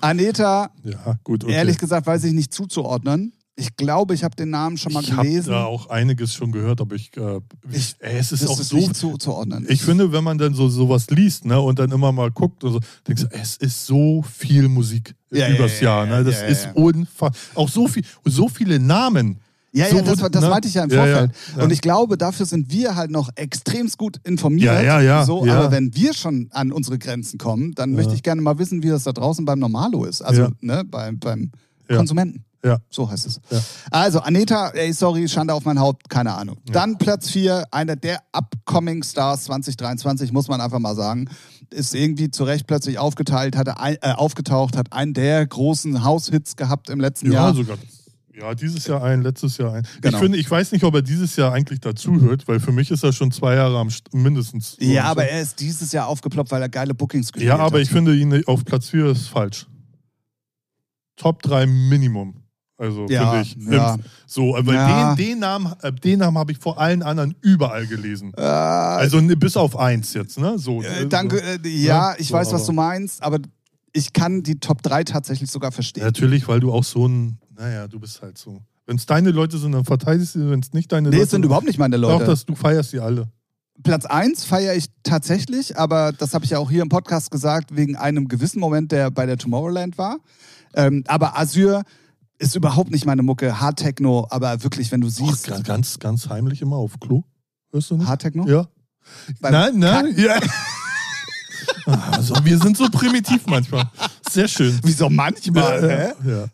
Aneta, ja, gut. Okay. ehrlich gesagt, weiß ich nicht zuzuordnen. Ich glaube, ich habe den Namen schon mal ich habe gelesen. da auch einiges schon gehört, aber ich, äh, Ich- ey, es ist auch ist so. nicht zuzuordnen. Ich finde, wenn man dann so sowas liest, ne, und dann immer mal guckt, also, denkst du, es ist so viel Musik Ja, übers ja, Jahr, ja, ne? Das ja, ist unfassbar. Auch so viel, so viele Namen. Ja, So ja, das, das ne? meinte ich ja im Vorfeld. Und ich glaube, dafür sind wir halt noch extremst gut informiert. Ja, ja, ja, So, ja. Aber wenn wir schon an unsere Grenzen kommen, dann möchte ich gerne mal wissen, wie das da draußen beim Normalo ist. Also ne, beim, beim. Konsumenten. Ja. So heißt es. Ja. Also, Aneta, ey, sorry, Schande auf mein Haupt, keine Ahnung. Dann Platz 4, einer der Upcoming Stars 2023, muss man einfach mal sagen. Ist irgendwie zu Recht plötzlich aufgeteilt, hatte ein, äh, aufgetaucht, hat einen der großen Haushits gehabt im letzten Ja, Jahr. sogar. Ja, dieses Jahr ein, letztes Jahr ein. Genau. Ich finde, ich weiß nicht, ob er dieses Jahr eigentlich dazuhört, weil für mich ist er schon zwei Jahre am St mindestens. Ja, so. aber er ist dieses Jahr aufgeploppt, weil er geile Bookings gespielt Ja, aber hat. ich finde ihn auf Platz 4 ist falsch. Top 3 Minimum. Also Ja, finde ich. ja. So, weil Ja. den, den Namen, äh, den Namen habe ich vor allen anderen überall gelesen. Äh, Also ne, bis auf eins jetzt, ne? So. äh, danke, äh, ja, ich so, weiß, was du meinst, aber ich kann die Top 3 tatsächlich sogar verstehen. Natürlich, weil du auch so ein, naja, du bist halt so. Wenn es deine Leute sind, dann verteidigst du sie, wenn es nicht deine nee, Leute es sind überhaupt nicht meine Doch, Leute. das, du feierst sie alle. Platz 1 feiere ich tatsächlich, aber das habe ich ja auch hier im Podcast gesagt, wegen einem gewissen Moment, der bei der Tomorrowland war. Ähm, aber Azure ist überhaupt nicht meine Mucke. Hard Techno, aber wirklich, wenn du siehst. ga- ganz, ganz heimlich immer auf Klo. Hörst du nicht? Hard Techno? Ja. Beim nein, nein. Ja. Also, wir sind so primitiv manchmal. Sehr schön. Wieso manchmal? ja, ja.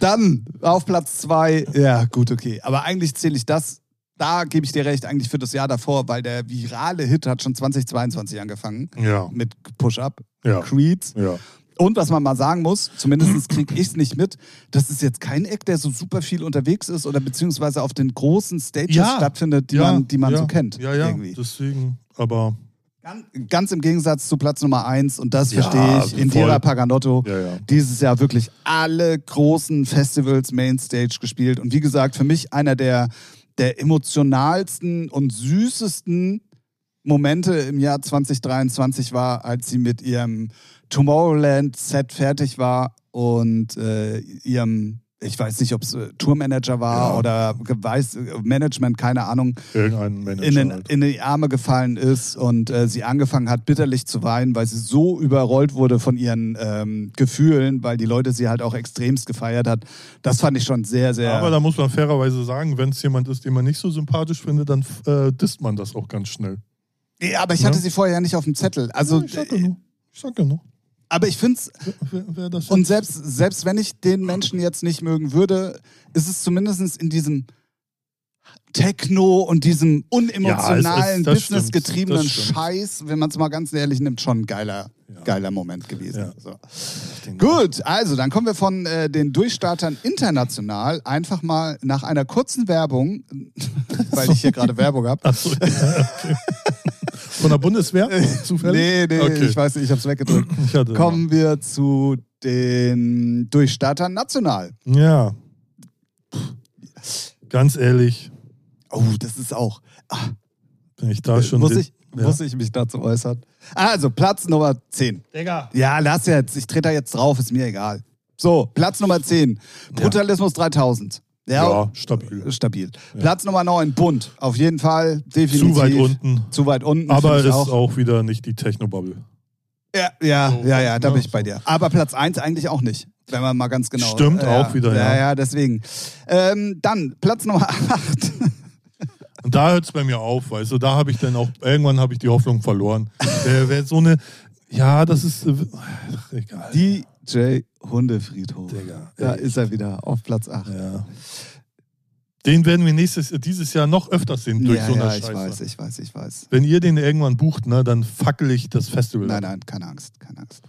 Dann auf Platz zwei, ja gut, okay. Aber eigentlich zähle ich das, da gebe ich dir recht, eigentlich für das Jahr davor, weil der virale Hit hat schon 2022 angefangen Ja, mit Push-Up, ja, Creeds. ja. Und was man mal sagen muss, zumindest kriege ich es nicht mit, das ist jetzt kein Eck, der so super viel unterwegs ist oder beziehungsweise auf den großen Stages Ja, stattfindet, die ja, man, die man ja, so kennt. Ja, ja, Irgendwie. deswegen, aber Ganz, ganz im Gegensatz zu Platz Nummer eins, und das verstehe ich. Indira Paganotto. dieses Jahr wirklich alle großen Festivals Mainstage gespielt. Und wie gesagt, für mich einer der, der emotionalsten und süßesten Momente im Jahr 2023 war, als sie mit ihrem Tomorrowland-Set fertig war und äh, ihrem, ich weiß nicht, ob es äh, Tourmanager war Ja. oder weiß, Management, keine Ahnung, Irgendein Manager. in, den, halt. in die Arme gefallen ist und äh, sie angefangen hat, bitterlich zu weinen, weil sie so überrollt wurde von ihren ähm, Gefühlen, weil die Leute sie halt auch extremst gefeiert hat. Das fand ich schon sehr, sehr. Aber da muss man fairerweise sagen, wenn es jemand ist, den man nicht so sympathisch findet, dann äh, disst man das auch ganz schnell. ja, aber ich hatte Ja. sie vorher ja nicht auf dem Zettel. Also, ich sag ja nur. Ich sag ja nur. Aber ich finde es Und selbst, selbst wenn ich den Menschen jetzt nicht mögen würde, ist es zumindest in diesem Techno und diesem unemotionalen, Ja, businessgetriebenen. Scheiß, wenn man es mal ganz ehrlich nimmt, schon ein geiler, Ja. geiler Moment gewesen. Ja. So. Gut, also dann kommen wir von äh, den Durchstartern international einfach mal nach einer kurzen Werbung, weil ich hier gerade Werbung habe. Okay. Von der Bundeswehr? Zufällig? Nee, nee, Okay. ich weiß nicht, ich habe es weggedrückt. Ich hatte Kommen wir zu den Durchstartern national. Ja. Ganz ehrlich, Oh, das ist auch. Ah, bin ich da schon. muss, ich, ja. muss ich mich dazu äußern? Also, Platz Nummer 10. Digga. Ja, lass jetzt. Ich trete da jetzt drauf, ist mir egal. So, Platz Nummer 10. Brutalismus 3000. Ja, Ja, stabil. stabil. Platz Nummer 9, Bunt. Auf jeden Fall, definitiv. Zu weit unten. Zu weit unten. Aber ist auch. auch. wieder nicht die Technobubble. Ja, ja, So, ja, ja, da ne, bin ich bei dir. Aber Platz 1 eigentlich auch nicht. Wenn man mal ganz genau. Stimmt auch wieder, ja. ja. Ja, deswegen. Ähm, dann Platz Nummer 8. Und da hört es bei mir auf, weißt du, da habe ich dann auch, irgendwann habe ich die Hoffnung verloren. Der wäre so eine, ja, das ist, äh, ach, egal. DJ Hundefriedhof. Digga, Da ey. ist er wieder auf Platz 8. Ja. Den werden wir nächstes, dieses Jahr noch öfter sehen durch ja, so eine ja, ich Scheiße. weiß, ich weiß, ich weiß. Wenn ihr den irgendwann bucht, ne, dann fackel ich das Festival. Nein, nein, keine Angst, keine Angst.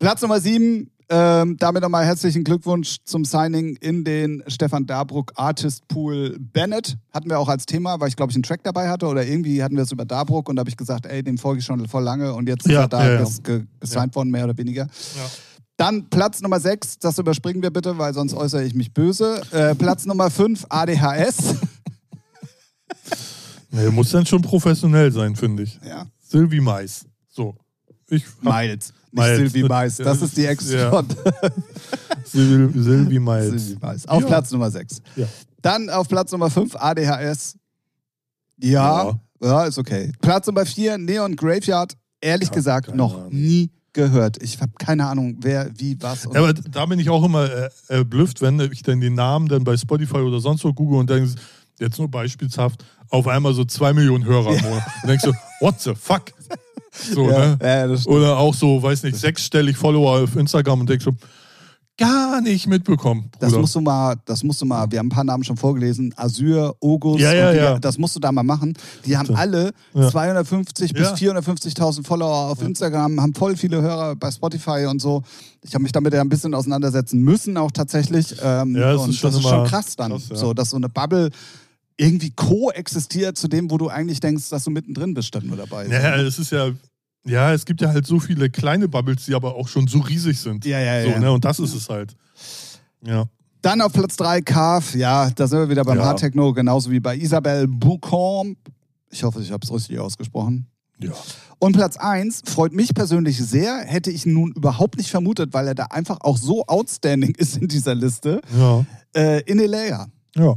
Platz Nummer 7. Ähm, damit nochmal herzlichen Glückwunsch zum Signing in den Stefan Darbruck Artist Pool Bennett. Hatten wir auch als Thema, weil ich glaube ich einen Track dabei hatte oder irgendwie hatten wir es über Darbruck und da habe ich gesagt, ey, dem folge ich schon voll lange und jetzt ist Ja, er da ja, ja. ges ge gesigned worden, mehr oder weniger. Dann Platz Nummer 6, das überspringen wir bitte, weil sonst äußere ich mich böse. Äh, Platz Nummer 5, ADHS. Nee, muss dann schon professionell sein, finde ich. ja, Sylvie Mais. So. Ich hab Miles. Nicht. Sylvie Mais. Das ist die Ex Ja. von Sylvie, Sylvie Mais. Sylvie Mais. Auf Ja. Platz Nummer 6. Ja. Dann auf Platz Nummer 5 ADHS. Ja, ja, ist okay. Platz Nummer 4 Neon Graveyard. Ehrlich gesagt, noch Ahnung. nie gehört. Ich habe keine Ahnung, wer, wie, was. Aber da bin ich auch immer äh, erblüfft, wenn ich dann den Namen dann bei Spotify oder sonst wo google und denke, jetzt nur beispielshaft, auf einmal so zwei Millionen Hörer im Monat. Und denkst du, what the fuck? So, ja, ne? ja, das stimmt. Oder auch so, weiß nicht, sechsstellig Follower auf Instagram und denkst du, gar nicht mitbekommen. Das Bruder. musst du mal, das musst du mal, wir haben ein paar Namen schon vorgelesen, Asyr, Ogus, Ja, ja, die, ja. das musst du da mal machen. Die haben alle Ja. 250 bis Ja. 450.000 Follower auf Instagram, haben voll viele Hörer bei Spotify und so. Ich habe mich damit ja ein bisschen auseinandersetzen müssen, auch tatsächlich. Ähm, Ja, das und ist schon das ist schon krass dann, krass, so, dass so eine Bubble irgendwie koexistiert zu dem, wo du eigentlich denkst, dass du mittendrin bist, statt nur dabei. Naja, es ist ja, ja, es gibt ja halt so viele kleine Bubbles, die aber auch schon so riesig sind. ja, ja, So, ja. ne? Und das ist es halt. Ja. Dann auf Platz 3 Carve, ja, da sind wir wieder beim Ja. Hard Techno, genauso wie bei Isabelle Boucombe. Ich hoffe, ich habe es richtig ausgesprochen. Ja. Und Platz 1 freut mich persönlich sehr, hätte ich nun überhaupt nicht vermutet, weil er da einfach auch so outstanding ist in dieser Liste. Ja. Äh, Inelea. Ja.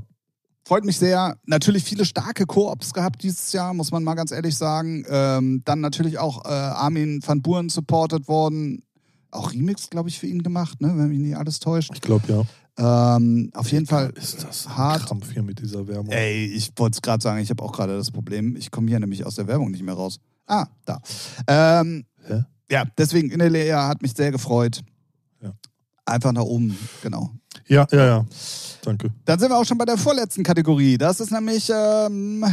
Freut mich sehr. Natürlich viele starke Koops gehabt dieses Jahr, muss man mal ganz ehrlich sagen. Ähm, dann natürlich auch äh, Armin van Buren supported worden. Auch Remix, glaube ich, für ihn gemacht, ne? wenn mich nicht alles täuscht. Ich glaube, ja. Ähm, auf jeden Fall Ist das ein hart. Krampf hier mit dieser Werbung? Ey, ich wollte es gerade sagen, ich habe auch gerade das Problem. Ich komme hier nämlich aus der Werbung nicht mehr raus. Ah, da. Ähm, Hä? ja, deswegen Inelea hat mich sehr gefreut. Ja. Einfach nach oben, genau. Ja, ja, ja. Danke. Dann sind wir auch schon bei der vorletzten Kategorie. Das ist nämlich ähm,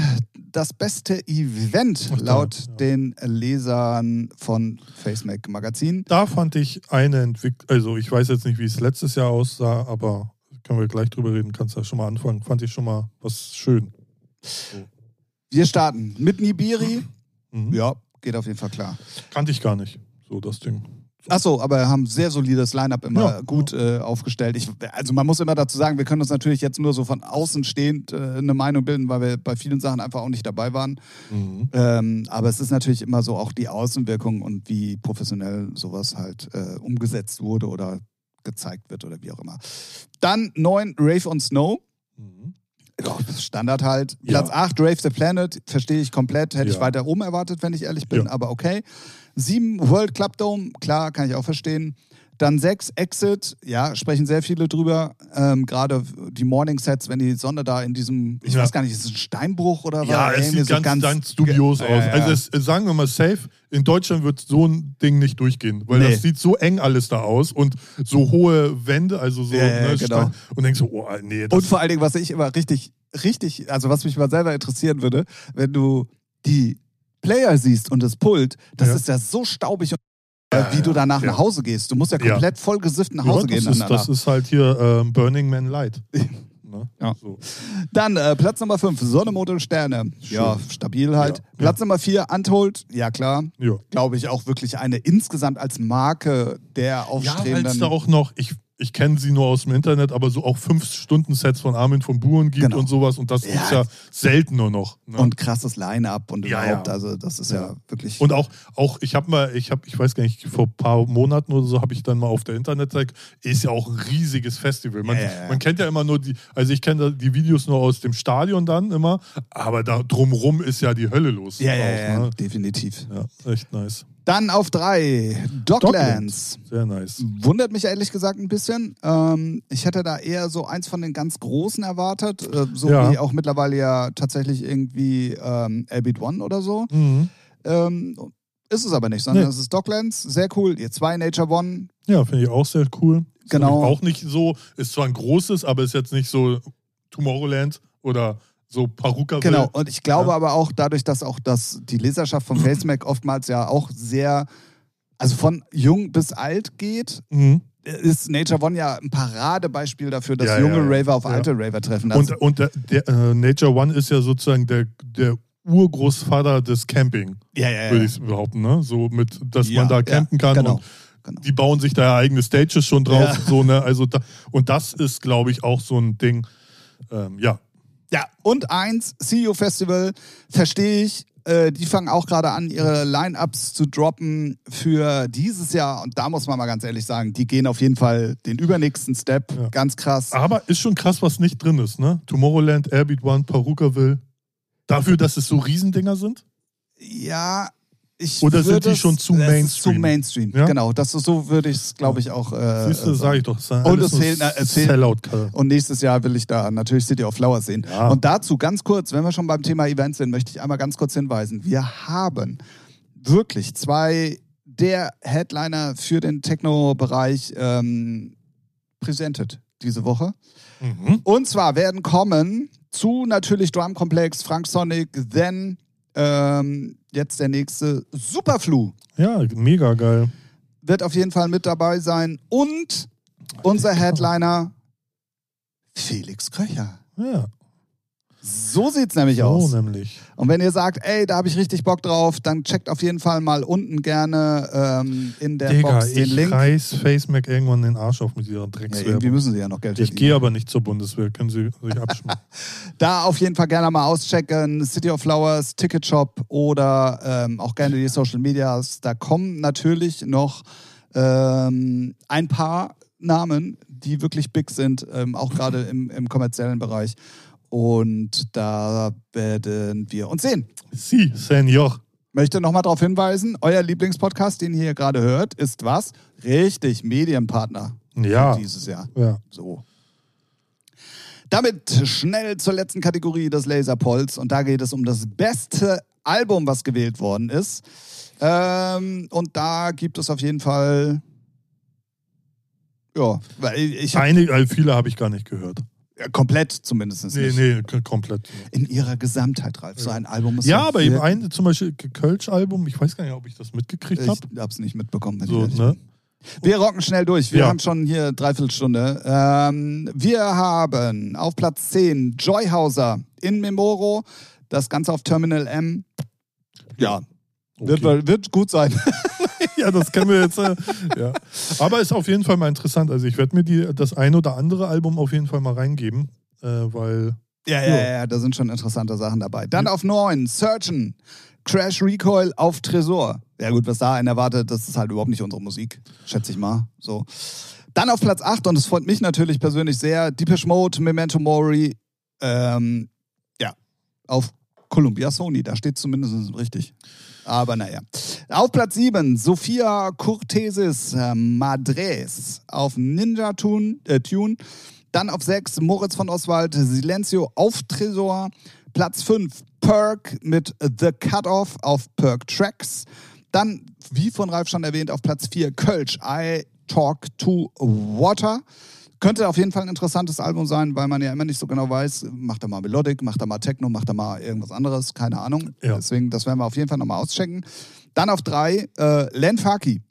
das beste Event Ach laut ja. den Lesern von FaceMac Magazin. Da fand ich eine Entwicklung, also ich weiß jetzt nicht, wie es letztes Jahr aussah, aber können wir gleich drüber reden, kannst ja schon mal anfangen. Fand ich schon mal was schön. Wir starten mit Nibiri. Mhm. Ja, geht auf jeden Fall klar. Kannte ich gar nicht, so das Ding. Achso, aber haben sehr solides Line-Up immer Ja, gut Äh, aufgestellt. Ich, also man muss immer dazu sagen, wir können uns natürlich jetzt nur so von außen stehend äh, eine Meinung bilden, weil wir bei vielen Sachen einfach auch nicht dabei waren. Mhm. Ähm, aber es ist natürlich immer so auch die Außenwirkung und wie professionell sowas halt äh, umgesetzt wurde oder gezeigt wird oder wie auch immer. Dann 9 Rave on Snow. Mhm. Ja, Standard halt. Ja. Platz 8, Rave the Planet, verstehe ich komplett. Hätte ich Ja. weiter oben erwartet, wenn ich ehrlich bin, Ja. aber okay. 7, World Club Dome, klar, kann ich auch verstehen. Dann 6, Exit, ja, sprechen sehr viele drüber. Ähm, Gerade die Morning Sets, wenn die Sonne da in diesem, ich Ja. weiß gar nicht, ist es ein Steinbruch oder Ja, was? es Irgendwie sieht ganz, ganz dubios Ja, aus. ja, ja. Also es, sagen wir mal safe, in Deutschland wird so ein Ding nicht durchgehen, weil Nee. das sieht so eng alles da aus und so hohe Wände, also so Ja, ja, ne, genau. Und denkst so, oh nee, Und vor allen Dingen, was ich immer richtig, richtig, also was mich mal selber interessieren würde, wenn du die Player siehst und das Pult, das Ja. ist ja so staubig, und, Ja, wie du ja, danach ja. nach Hause gehst. Du musst ja Ja. komplett voll gesifft nach ja, Hause das, gehen. ist, danach. das ist halt hier ähm, Burning Man Light. Ne? Ja. So. Dann äh, Platz Nummer 5, Sonne, Mond und Sterne. Ja, stabil halt. Ja, Platz Nummer 4, Untold. Ja, klar. Ja. Glaube ich auch wirklich eine insgesamt als Marke der Ja, weil es aufstrebenden. da auch noch, ich, ich kenne sie nur aus dem Internet, aber so auch fünf Stunden Sets von Armin von Buren gibt Genau. und sowas und das Ja. ist ja selten nur noch. Ne? und krasses Line-Up und Ja, überhaupt. ja. Also, das ist ja, Ja. wirklich. Und auch, auch ich habe mal, ich habe, ich weiß gar nicht, vor ein paar Monaten oder so habe ich dann mal auf der Internetseite, ist ja auch ein riesiges Festival. Man, man kennt ja immer nur die, also ich kenne die Videos nur aus dem Stadion dann immer, aber da drumrum ist ja die Hölle los. ja, ja, auch, ja, Ne? definitiv. ja, echt nice. Dann auf drei, Docklands. Sehr nice. Wundert mich ehrlich gesagt ein bisschen. Ähm, ich hätte da eher so eins von den ganz Großen erwartet, äh, so Ja. wie auch mittlerweile ja tatsächlich irgendwie ähm, Elbit One oder so. Mhm. Ähm, ist es aber nicht, sondern Nee. es ist Docklands, sehr cool. Ihr zwei Nature One, Ja, finde ich auch sehr cool. Genau. Auch nicht so, ist zwar ein großes, aber ist jetzt nicht so Tomorrowland oder so Paruka. genau. Und ich glaube Ja. aber auch dadurch, dass auch das, die Leserschaft von FaceMac oftmals ja auch sehr, also von jung bis alt geht, Mhm. ist Nature One ja ein Paradebeispiel dafür, dass Ja, junge ja. Raver auf alte Raver treffen. Also, Und, und der, der äh, Nature One ist ja sozusagen der, der Urgroßvater des Camping, ja, ja, ja. würde ich behaupten. Ne? So mit, dass man da campen kann genau, und genau. die bauen sich da ja eigene Stages schon drauf. Ja. So, ne? also da, und das ist, glaube ich, auch so ein Ding. Ähm, ja, Ja, und eins, CEO Festival, verstehe ich. Äh, die fangen auch gerade an, ihre Line-Ups zu droppen für dieses Jahr. Und da muss man mal ganz ehrlich sagen, die gehen auf jeden Fall den übernächsten Step. Ja. Ganz krass. aber ist schon krass, was nicht drin ist. Ne? Tomorrowland, Airbeat One, Parukaville. Dafür, dass es so Riesendinger sind? Ja, ich Oder sind die schon zu Mainstream? Zu Mainstream, Ja? genau. Das ist, so würde ich es, glaube ich, auch. Äh, Siehst du, äh, sag ich doch. Und es fehlt- es fehlt-. Und nächstes Jahr will ich da natürlich City of Flowers sehen. Ja. Und dazu ganz kurz, wenn wir schon beim Thema Events sind, möchte ich einmal ganz kurz hinweisen. Wir haben wirklich zwei der Headliner für den Techno-Bereich ähm, präsentiert diese Woche. Mhm. Und zwar werden kommen zu natürlich Drum Complex, Frank Sonic, then ähm, jetzt der nächste Superflu Ja, mega geil. wird auf jeden Fall mit dabei sein und unser Headliner Felix Köcher. Ja, So sieht's nämlich so aus. nämlich. Und wenn ihr sagt, ey, da habe ich richtig Bock drauf, dann checkt auf jeden Fall mal unten gerne ähm, in der Digga, Box den ich Link. reiß FaceMac irgendwann den Arsch auf mit ihrer Ja, irgendwie Dreckswerbung. müssen sie ja noch Geld ich gehe aber nicht zur Bundeswehr, können Sie sich abschmecken. Da auf jeden Fall gerne mal auschecken. City of Flowers, Ticket Shop oder ähm, auch gerne die Social Medias. Da kommen natürlich noch ähm, ein paar Namen, die wirklich big sind, ähm, auch gerade im, im kommerziellen Bereich. Und da werden wir uns sehen. Sie, Senor. Möchte nochmal darauf hinweisen, euer Lieblingspodcast, den ihr hier gerade hört, ist was? Richtig, Medienpartner Ja. dieses Jahr. ja. So. Damit schnell zur letzten Kategorie des Laserpolls. Und da geht es um das beste Album, was gewählt worden ist. Ähm, und da gibt es auf jeden Fall. Ja, weil ich habe Einige, also viele habe ich gar nicht gehört. Komplett zumindest Nee, nicht. nee, komplett. In ihrer Gesamtheit, Ralf. So ein Album ist Ja, aber eben ein, zum Beispiel Kölsch-Album, ich weiß gar nicht, ob ich das mitgekriegt habe. Ich hab's nicht mitbekommen. So, ne? Wir rocken schnell durch. Wir Ja. haben schon hier Dreiviertelstunde. Ähm, wir haben auf Platz 10 Joyhauser in Memoro. Das Ganze auf Terminal M. Ja, Okay. wird, wird gut sein. ja, das kennen wir jetzt. Äh, ja. Aber ist auf jeden Fall mal interessant. Also ich werde mir die, das ein oder andere Album auf jeden Fall mal reingeben, äh, weil. Ja, ja, ja, ja, da sind schon interessante Sachen dabei. Dann auf 9, Surgeon. Crash Recoil auf Tresor. Ja gut, was da einen erwartet, das ist halt überhaupt nicht unsere Musik, schätze ich mal. So. Dann auf Platz 8, und es freut mich natürlich persönlich sehr, Deepish Mode, Memento Mori, ähm, ja, auf Columbia Sony, da steht zumindest richtig. Aber naja. Auf Platz 7, Sophia Cortesis äh, Madres auf Ninja Tune, äh, Tune. Dann auf 6, Moritz von Oswald, Silencio auf Tresor. Platz 5, Perk mit The Cutoff auf Perk Tracks. Dann, wie von Ralf schon erwähnt, auf Platz 4, Kölsch, I Talk to Water. Könnte auf jeden Fall ein interessantes Album sein, weil man ja immer nicht so genau weiß, macht er mal Melodic, macht er mal Techno, macht er mal irgendwas anderes, keine Ahnung. Ja. Deswegen, das werden wir auf jeden Fall nochmal auschecken. Dann auf drei, äh, Len Faki.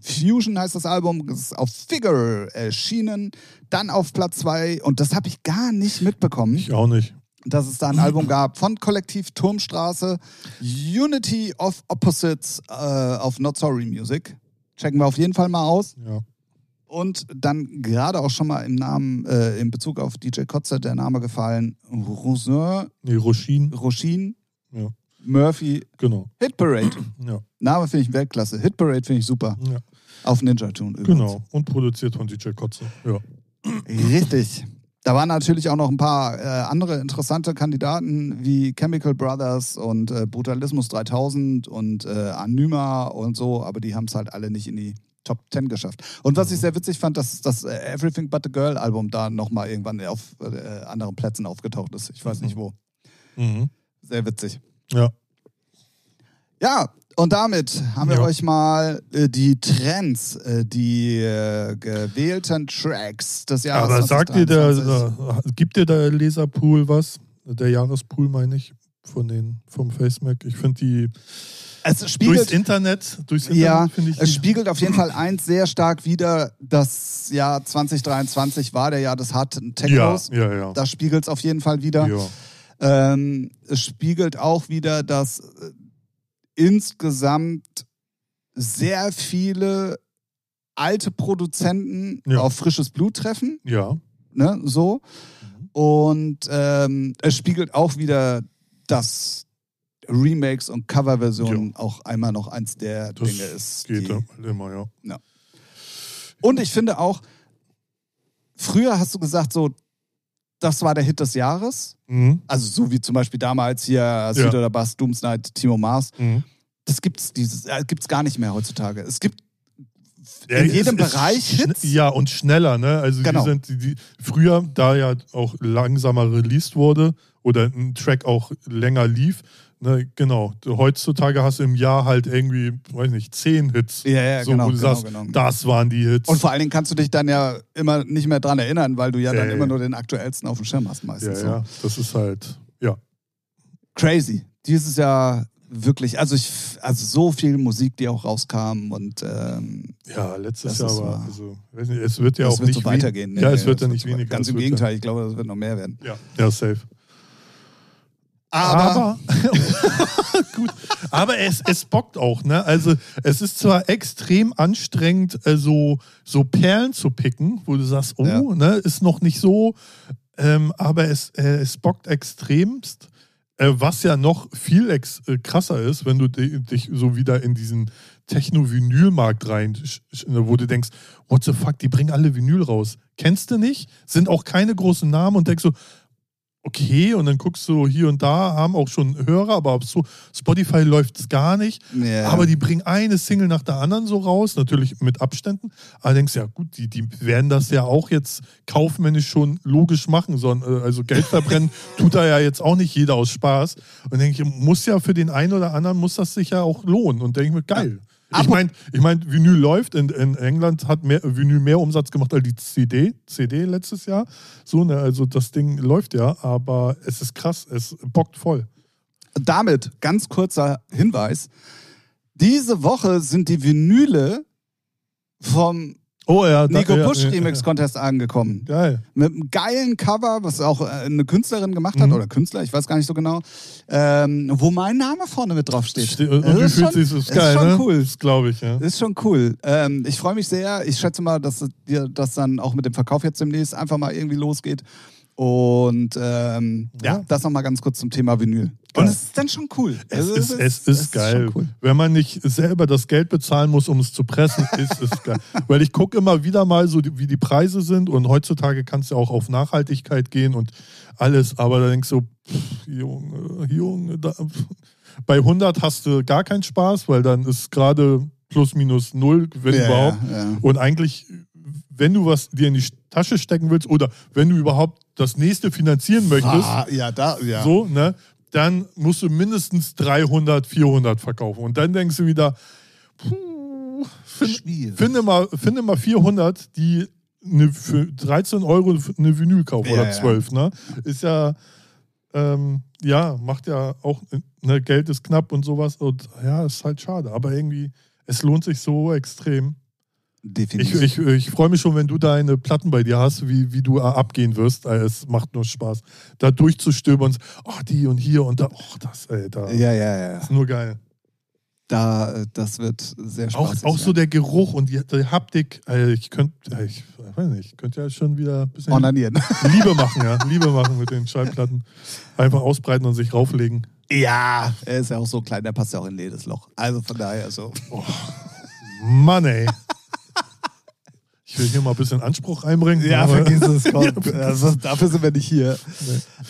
Fusion heißt das Album, das ist auf Figure erschienen. Dann auf Platz zwei, und das habe ich gar nicht mitbekommen, Ich auch nicht. dass es da ein Album gab von Kollektiv Turmstraße, Unity of Opposites äh, auf Not Sorry Music. Checken wir auf jeden Fall mal aus. Ja. Und dann gerade auch schon mal im Namen, äh, in Bezug auf DJ Kotze, der Name gefallen, Rosin, Nee, Roshin. Roshin, Ja. Murphy, Genau. Hit Parade. Ja. Name finde ich Weltklasse. Hit Parade finde ich super. ja. Auf Ninja Tune übrigens. Genau. Und produziert von DJ Kotze. Ja. Richtig. Da waren natürlich auch noch ein paar äh, andere interessante Kandidaten wie Chemical Brothers und äh, Brutalismus 3000 und äh, Anyma und so, aber die haben es halt alle nicht in die Top 10 geschafft. Und was ich sehr witzig fand, dass das äh, Everything But the Girl Album da nochmal irgendwann auf äh, anderen Plätzen aufgetaucht ist. Ich weiß nicht wo. Mhm. Sehr witzig. Ja. Ja, und damit haben wir Ja. euch mal äh, die Trends, äh, die äh, gewählten Tracks des Jahres Aber sagt dir der, 2023. äh, gibt dir der Leserpool was? Der Jahrespool meine ich, von den, vom FaceMac. Ich finde die Es durchs spiegelt, Internet, durchs Internet ja, finde ich es spiegelt auf jeden Fall eins sehr stark wider. Das Jahr 2023 war der Jahr des harten ja, Technos. ja, ja. Das spiegelt es auf jeden Fall wieder. ja. Ähm, es spiegelt auch wieder, dass äh, insgesamt sehr viele alte Produzenten Ja. auf frisches Blut treffen. Ja. Ne, so. Mhm. Und ähm, es spiegelt auch wieder, dass Remakes und Coverversionen auch einmal noch eins der Das Dinge ist. geht die, ja immer, ja. Und ich finde auch, früher hast du gesagt, so, das war der Hit des Jahres. Mhm. Also so wie zum Beispiel damals hier Süd oder Bass, Doomsnight, Timo Mars. Mhm. Das gibt's dieses, äh, gibt's gar nicht mehr heutzutage. Es gibt Ja, in es jedem ist Bereich Hits. Ja, und schneller, ne? Also Genau. die sind, die, die, früher, da ja auch langsamer released wurde oder ein Track auch länger lief, ne, genau. Heutzutage hast du im Jahr halt irgendwie, weiß nicht, zehn Hits. Ja, ja, so, genau, wo du genau, sagst, genau. das waren die Hits. Und vor allen Dingen kannst du dich dann ja immer nicht mehr dran erinnern, weil du ja dann Ja, immer ja. nur den aktuellsten auf dem Schirm hast ja, meistens. So. ja, das ist halt, ja. Crazy. Dieses Jahr wirklich, also ich, also so viel Musik, die auch rauskam und ähm, Ja, letztes Jahr war, also, weiß nicht, es wird ja auch wird nicht so weitergehen. wen- ja, Nee, es wird ja nicht weniger. Ganz im Gegenteil, ich glaube, das wird noch mehr werden. Ja, ja, ja safe. Aber, Aber, gut, aber es, es bockt auch, ne? Also es ist zwar extrem anstrengend, äh, so, so Perlen zu picken, wo du sagst, oh, Ja. ne, ist noch nicht so, ähm, aber es, äh, es bockt extremst. Äh, was ja noch viel ex äh, krasser ist, wenn du di- dich so wieder in diesen Techno-Vinyl-Markt rein, ne, wo du denkst, what the fuck, die bringen alle Vinyl raus. Kennst du nicht? Sind auch keine großen Namen und denkst so, okay, und dann guckst du hier und da, haben auch schon Hörer, aber auf so Spotify läuft es gar nicht. ja. Aber die bringen eine Single nach der anderen so raus, natürlich mit Abständen. Aber denkst ja, gut, die, die werden das ja auch jetzt kaufmännisch schon logisch machen. Sondern, äh, also Geld verbrennen tut da ja jetzt auch nicht jeder aus Spaß. Und denke ich, muss ja für den einen oder anderen, muss das sich ja auch lohnen. Und denke ich mir, geil. Ich meine, ich mein, Vinyl läuft. In, in England hat mehr, Vinyl mehr Umsatz gemacht als die CD, CD letztes Jahr. So, ne, also das Ding läuft ja, aber es ist krass, es bockt voll. damit ganz kurzer Hinweis. Diese Woche sind die Vinyle vom Oh ja, da- Nico ja, Push ja, Remix Contest angekommen. Geil. Mit einem geilen Cover, was auch äh, eine Künstlerin gemacht hat, Mhm. oder Künstler, ich weiß gar nicht so genau, ähm, wo mein Name vorne mit drauf steht. Ste- Und Das ist schon- sich ist Ist geil, schon ne? cool. Das glaube ich, ja. Ist schon cool. Ähm, ich freue mich sehr. Ich schätze mal, dass dir das dann auch mit dem Verkauf jetzt demnächst einfach mal irgendwie losgeht. Und ähm, ja. Ja. das nochmal ganz kurz zum Thema Vinyl. Und Geil. es ist dann schon cool. Es Also ist, es ist geil. schon cool. Wenn man nicht selber das Geld bezahlen muss, um es zu pressen, ist es geil. Weil ich gucke immer wieder mal so, wie die Preise sind und heutzutage kannst du auch auf Nachhaltigkeit gehen und alles, aber da denkst du, pff, Junge, Junge, da, pff. bei 100 hast du gar keinen Spaß, weil dann ist gerade plus minus null, wenn Ja, überhaupt. ja. Und eigentlich, wenn du was dir in die Tasche stecken willst oder wenn du überhaupt das nächste finanzieren möchtest, Ah, ja, da, ja. so, ne, dann musst du mindestens 300, 400 verkaufen. Und dann denkst du wieder, puh, find, finde, mal, finde mal 400, die eine, für 13 Euro eine Vinyl kaufen Ja, oder ja. 12, ne? Ist ja, ähm, ja, macht ja auch, ne, Geld ist knapp und sowas. Und ja, ist halt schade. Aber irgendwie, es lohnt sich so extrem. Ich, Definitiv. ich, ich freue mich schon, wenn du deine Platten bei dir hast, wie, wie du äh, abgehen wirst. Äh, Es macht nur Spaß, da durchzustöbern und oh, die und hier und da, oh, das, ey, da ja, ja, ja. ist nur geil. Da, äh, das wird sehr Auch, spaßig. auch so sein. der Geruch und die, die Haptik. Ich könnte, ich weiß nicht, ich könnte ja schon wieder ein bisschen Onanieren. Liebe machen, ja. Liebe machen mit den Schallplatten. Einfach ausbreiten und sich rauflegen. Ja, er ist ja auch so klein, der passt ja auch in jedes Loch. Also von daher so. Mann, ey. Ich will hier mal ein bisschen Anspruch einbringen. es. Ja, vergiss also, dafür sind wir nicht hier.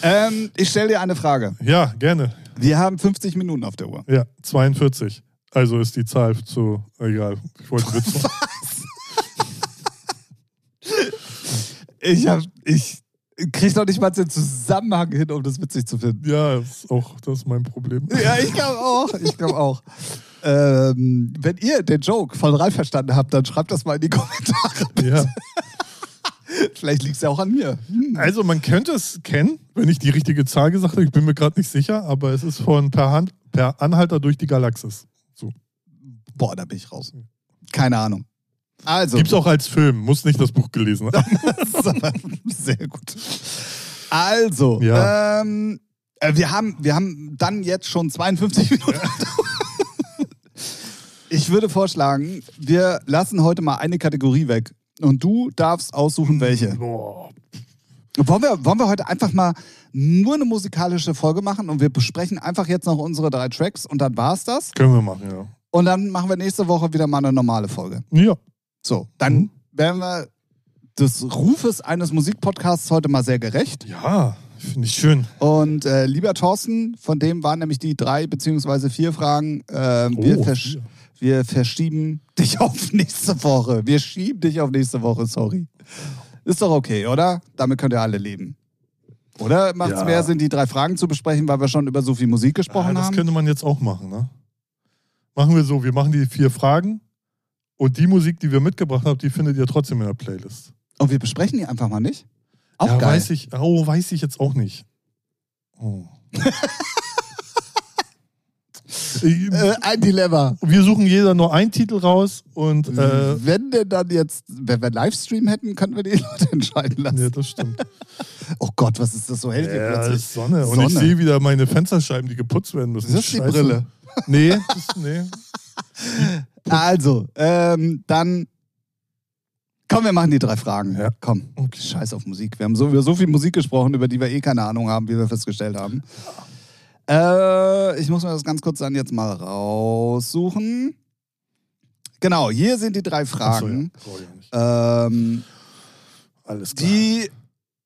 Ähm, ich stelle dir eine Frage. Ja, gerne. Wir haben 50 Minuten auf der Uhr. Ja, 42. Also ist die Zahl zu. Egal, ich wollte Witz machen. Ich hab, ich krieg doch nicht mal den Zusammenhang hin, um das witzig zu finden. Ja, ist auch das ist mein Problem. Ja, ich glaube auch. Ich glaube auch. Ähm, wenn ihr den Joke von Ralf verstanden habt, dann schreibt das mal in die Kommentare. Ja. Vielleicht liegt es ja auch an mir. Hm. Also man könnte es kennen, wenn ich die richtige Zahl gesagt habe. Ich bin mir gerade nicht sicher, aber es ist von per, Hand, per Anhalter durch die Galaxis. So. Boah, da bin ich raus. Keine Ahnung. Also, Gibt's auch als Film, muss nicht das Buch gelesen haben. sehr gut. Also, Ja. ähm, äh, wir, haben, wir haben dann jetzt schon 52 Minuten. Ich würde vorschlagen, wir lassen heute mal eine Kategorie weg. Und du darfst aussuchen, welche. Boah. Wollen wir, wollen wir heute einfach mal nur eine musikalische Folge machen und wir besprechen einfach jetzt noch unsere drei Tracks und dann war's das. Können wir machen, ja. Und dann machen wir nächste Woche wieder mal eine normale Folge. Ja. So, dann Mhm. werden wir des Rufes eines Musikpodcasts heute mal sehr gerecht. Ja, finde ich schön. Und äh, lieber Thorsten, von dem waren nämlich die drei beziehungsweise vier Fragen. Äh, wir, Oh, versch vier. Wir verschieben dich auf nächste Woche. Wir schieben dich auf nächste Woche, sorry. Ist doch okay, oder? Damit könnt ihr alle leben. Oder macht es Ja. mehr Sinn, die drei Fragen zu besprechen, weil wir schon über so viel Musik gesprochen das haben? könnte man jetzt auch machen, ne? Machen wir so, wir machen die vier Fragen und die Musik, die wir mitgebracht haben, die findet ihr trotzdem in der Playlist. Und wir besprechen die einfach mal nicht? Auch ja, geil. weiß ich, oh, weiß ich jetzt auch nicht. Oh. Äh, ein Dilemma. wir suchen jeder nur einen Titel raus und äh, wenn denn dann jetzt, wenn wir Livestream hätten, könnten wir die Leute entscheiden lassen. ja, das stimmt. Oh Gott, was ist das so hell hier Ja, plötzlich? ist Sonne. Und ich Sonne. sehe wieder meine Fensterscheiben, die geputzt werden müssen. Ist das die Scheiße. Brille? Nee, das, nee. Also, ähm, dann. Komm, wir machen die drei Fragen. Ja. Komm. Okay. Scheiß auf Musik. Wir haben so über so viel Musik gesprochen, über die wir eh keine Ahnung haben, wie wir festgestellt haben. Äh, ich muss mir das ganz kurz dann jetzt mal raussuchen. Genau, hier sind die drei Fragen, ja. Auch nicht. ähm, Alles klar. die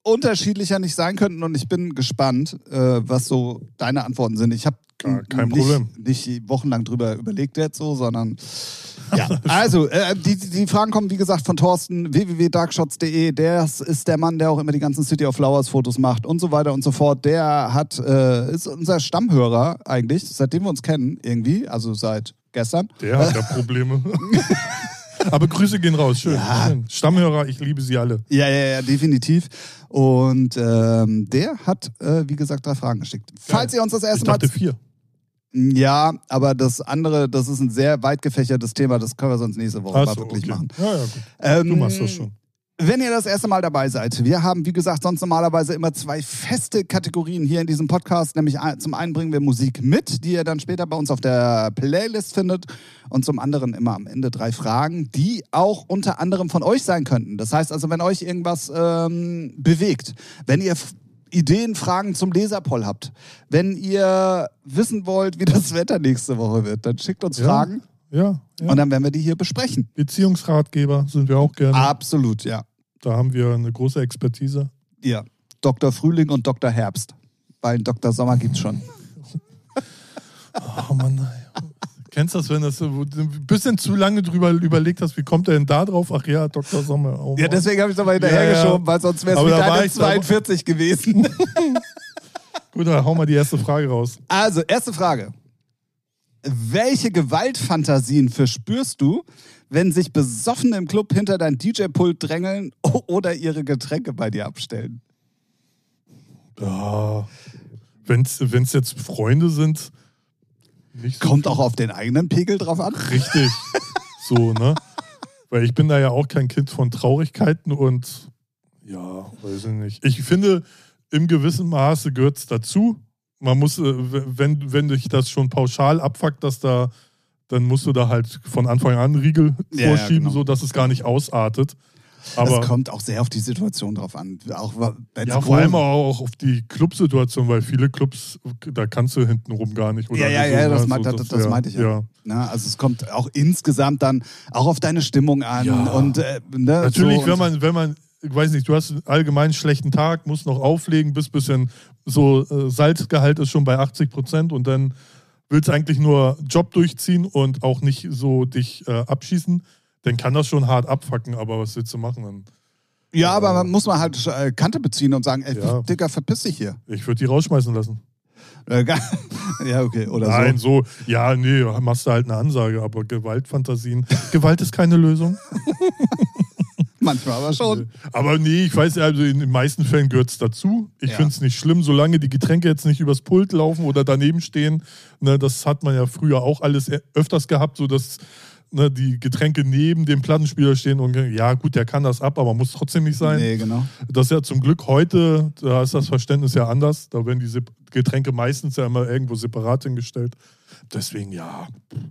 unterschiedlicher nicht sein könnten und ich bin gespannt, äh, was so deine Antworten sind. Ich habe kein nicht, Problem. nicht wochenlang drüber überlegt jetzt so, sondern ja. Also, äh, die, die Fragen kommen, wie gesagt, von Thorsten, www.darkshots.de. Der ist der Mann, der auch immer die ganzen City of Flowers Fotos macht und so weiter und so fort. Der hat, äh, ist unser Stammhörer eigentlich, seitdem wir uns kennen irgendwie, also seit gestern. Der hat ja Probleme. Aber Grüße gehen raus. Schön. Ja. Stammhörer, ich liebe sie alle. Ja, ja, ja, definitiv. Und ähm, der hat, äh, wie gesagt, drei Fragen geschickt. Falls ihr uns das Ich erste Mal. dachte vier. Ja, aber das andere, das ist ein sehr weit gefächertes Thema, das können wir sonst nächste Woche Ach mal so, wirklich okay. machen. Ja, ja. Ähm, Du machst das schon. Wenn ihr das erste Mal dabei seid, wir haben, wie gesagt, sonst normalerweise immer zwei feste Kategorien hier in diesem Podcast. Nämlich zum einen bringen wir Musik mit, die ihr dann später bei uns auf der Playlist findet. Und zum anderen immer am Ende drei Fragen, die auch unter anderem von euch sein könnten. Das heißt also, wenn euch irgendwas ähm, bewegt, wenn ihr Ideen, Fragen zum Leserpoll habt, wenn ihr wissen wollt, wie das Wetter nächste Woche wird, dann schickt uns Ja. Fragen Ja, ja. und dann werden wir die hier besprechen. Beziehungsratgeber sind wir auch gerne. Absolut, ja. Da haben wir eine große Expertise. Ja, Dr. Frühling und Dr. Herbst. Weil einen Dr. Sommer gibt's schon. Oh Mann. Kennst du das, wenn das ein bisschen zu lange drüber überlegt hast, wie kommt er denn da drauf? Ach ja, Dr. Sommer. Oh Ja, deswegen habe ich es aber hinterhergeschoben, Ja, ja. weil sonst wäre es mit da- 42 gewesen. Gut, dann hau mal die erste Frage raus. Also, erste Frage. Welche Gewaltfantasien verspürst du, wenn sich Besoffene im Club hinter dein DJ-Pult drängeln oder ihre Getränke bei dir abstellen? Ja, wenn es jetzt Freunde sind, nicht so Kommt auch auf den eigenen Pegel drauf an. richtig. so, ne? Weil ich bin da ja auch kein Kind von Traurigkeiten und ja, weiß ich nicht. Ich finde, im gewissen Maße gehört es dazu. Man muss, äh, wenn, wenn dich das schon pauschal abfuckt, dass da, dann musst du da halt von Anfang an Riegel Ja, ja, vorschieben, genau. so dass es gar nicht ausartet. Aber das kommt auch sehr auf die Situation drauf an. Auch wenn's ja, vor allem auch auf die Clubsituation, weil viele Clubs, da kannst du hintenrum gar nicht. Oder Ja, ja, ja, ne? das So, meint- das- das meinte ich ja. ja. Na, also es kommt auch insgesamt dann auch auf deine Stimmung an Ja. und äh, ne, Natürlich, so wenn man, wenn man, ich weiß nicht, du hast einen allgemein schlechten Tag, musst noch auflegen, bist bisschen so äh, Salzgehalt ist schon bei 80 Prozent und dann willst eigentlich nur Job durchziehen und auch nicht so dich äh, abschießen, dann kann das schon hart abfacken, aber was willst du machen? Dann, ja, aber man muss man halt äh, Kante beziehen und sagen, ey, Ja. Digga, verpiss dich hier. ich würde die rausschmeißen lassen. Äh, ja, okay, oder Nein, so. so, ja, nee, machst du halt eine Ansage, aber Gewaltfantasien. Gewalt ist keine Lösung. Manchmal aber schon. Aber nee, ich weiß, also in den meisten Fällen gehört es dazu. Ich Ja. finde es nicht schlimm, solange die Getränke jetzt nicht übers Pult laufen oder daneben stehen. Ne, das hat man ja früher auch alles e- öfters gehabt, so dass ne, die Getränke neben dem Plattenspieler stehen und ja, gut, der kann das ab, aber muss trotzdem nicht sein. Nee, genau. Das ist ja zum Glück heute, da ist das Verständnis ja anders. Da werden die Getränke meistens ja immer irgendwo separat hingestellt. Deswegen, ja,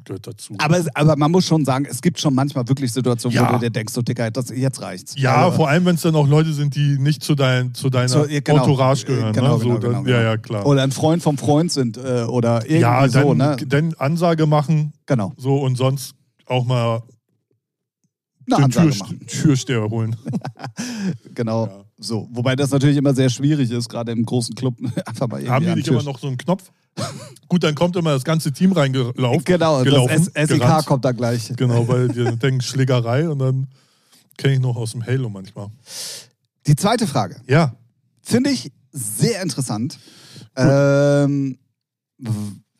gehört dazu. Aber, aber man muss schon sagen, es gibt schon manchmal wirklich Situationen, Ja. wo du dir denkst, so Digga, das, jetzt reicht's. Ja, Also, vor allem, wenn es dann auch Leute sind, die nicht zu, dein, zu deiner So, ja, genau. Entourage gehören. Genau, ne? so, genau, dann, genau, Ja, genau. ja, klar. Oder ein Freund vom Freund sind äh, oder irgendwie ja, dann, so, ne? dann Ansage machen, Genau. so und sonst auch mal Eine den Türst machen. Türsteher holen. Genau. Ja. So. Wobei das natürlich immer sehr schwierig ist, gerade im großen Club. Einfach mal Haben die nicht Tisch. immer noch so einen Knopf? Gut, dann kommt immer das ganze Team reingelaufen. Genau, gelaufen, das SEK gerannt. kommt da gleich. Genau, weil die denken Schlägerei und dann kenne ich noch aus dem Halo manchmal. Die zweite Frage. Ja, Finde ich sehr interessant. Ähm,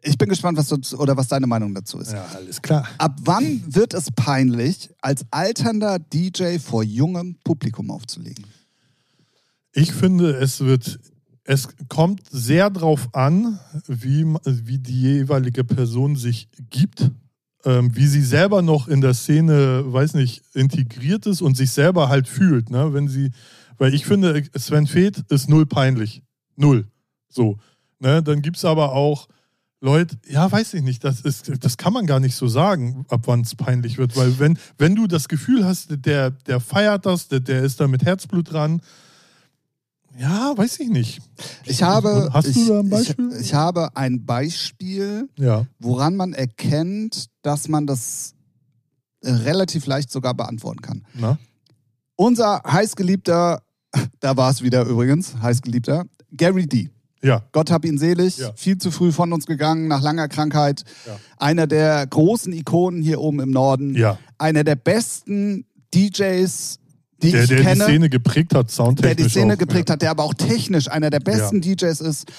ich bin gespannt, was du oder was deine Meinung dazu ist. ja, alles klar. Ab wann wird es peinlich, als alternder DJ vor jungem Publikum aufzulegen? Ich finde, es wird, es kommt sehr drauf an, wie, wie die jeweilige Person sich gibt, ähm, wie sie selber noch in der Szene, weiß nicht, integriert ist und sich selber halt fühlt. Ne? Wenn sie, weil ich finde, Sven Feth ist null peinlich. Null. So. Ne? Dann gibt es aber auch Leute, ja, weiß ich nicht, das, ist, das kann man gar nicht so sagen, ab wann es peinlich wird, weil wenn, wenn du das Gefühl hast, der, der feiert das, der, der ist da mit Herzblut dran, ja, weiß ich nicht. Ich habe, Hast du ich, da ein Beispiel? Ich, ich habe ein Beispiel, Ja. woran man erkennt, dass man das relativ leicht sogar beantworten kann. Na? Unser heißgeliebter, da war es wieder übrigens, heißgeliebter, Gary D. Ja. Gott hab ihn selig, Ja. viel zu früh von uns gegangen, nach langer Krankheit. Ja. Einer der großen Ikonen hier oben im Norden. Ja. Einer der besten DJs, die Der, ich der die kenne. Szene geprägt hat, soundtechnisch. der die Szene auch. geprägt hat, der aber auch technisch einer der besten DJs ist,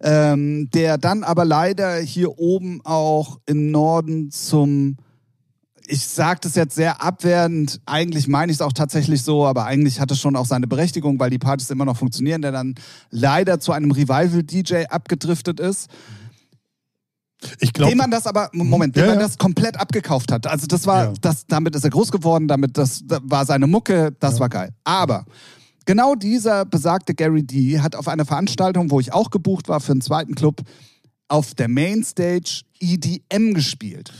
ähm, der dann aber leider hier oben auch im Norden zum, ich sage das jetzt sehr abwertend, eigentlich meine ich es auch tatsächlich so, aber eigentlich hat es schon auch seine Berechtigung, weil die Partys immer noch funktionieren, der dann leider zu einem Revival-DJ abgedriftet ist. Ich glaube, dem man das aber, Moment, dem Ja, man ja. das komplett abgekauft hat. Also das war, Ja. das, damit ist er groß geworden, damit das, das war seine Mucke, das war geil. Aber genau dieser besagte Gary D hat auf einer Veranstaltung, wo ich auch gebucht war für einen zweiten Club, auf der Mainstage EDM gespielt.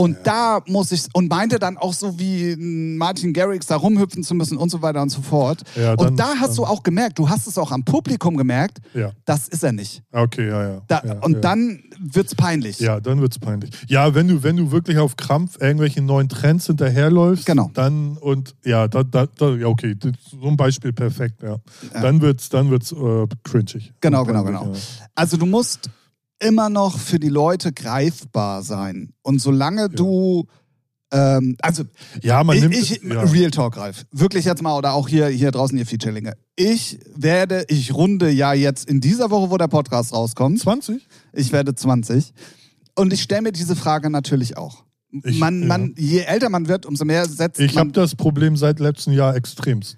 Und da muss ich, und meinte dann auch so wie Martin Garrix da rumhüpfen zu müssen und so weiter und so fort. Ja, dann- und da hast du dann- auch gemerkt, du hast es auch am Publikum gemerkt, ja. das ist er nicht. Okay, ja, ja. Da, ja und ja. dann wird's peinlich. Ja, dann wird's peinlich. Ja, wenn du, wenn du wirklich auf Krampf irgendwelchen neuen Trends hinterherläufst, Genau. dann und ja, da, da, da ja, okay, so ein Beispiel perfekt, ja. Ja. Dann wird's, dann wird's äh, cringig. Genau, genau, wird- genau. Also du musst immer noch für die Leute greifbar sein. Und solange du, ähm, also Ja, ja man ich, nimmt. ich ja. Real Talk, Ralf, wirklich jetzt mal, oder auch hier, hier draußen, ihr Featurelinge. Ich werde, ich runde ja jetzt in dieser Woche, wo der Podcast rauskommt, 20? ich werde 20. Und ich stelle mir diese Frage natürlich auch. Ich- man, ja. man, je älter man wird, umso mehr setzt Ich man habe das Problem seit letztem Jahr extremst.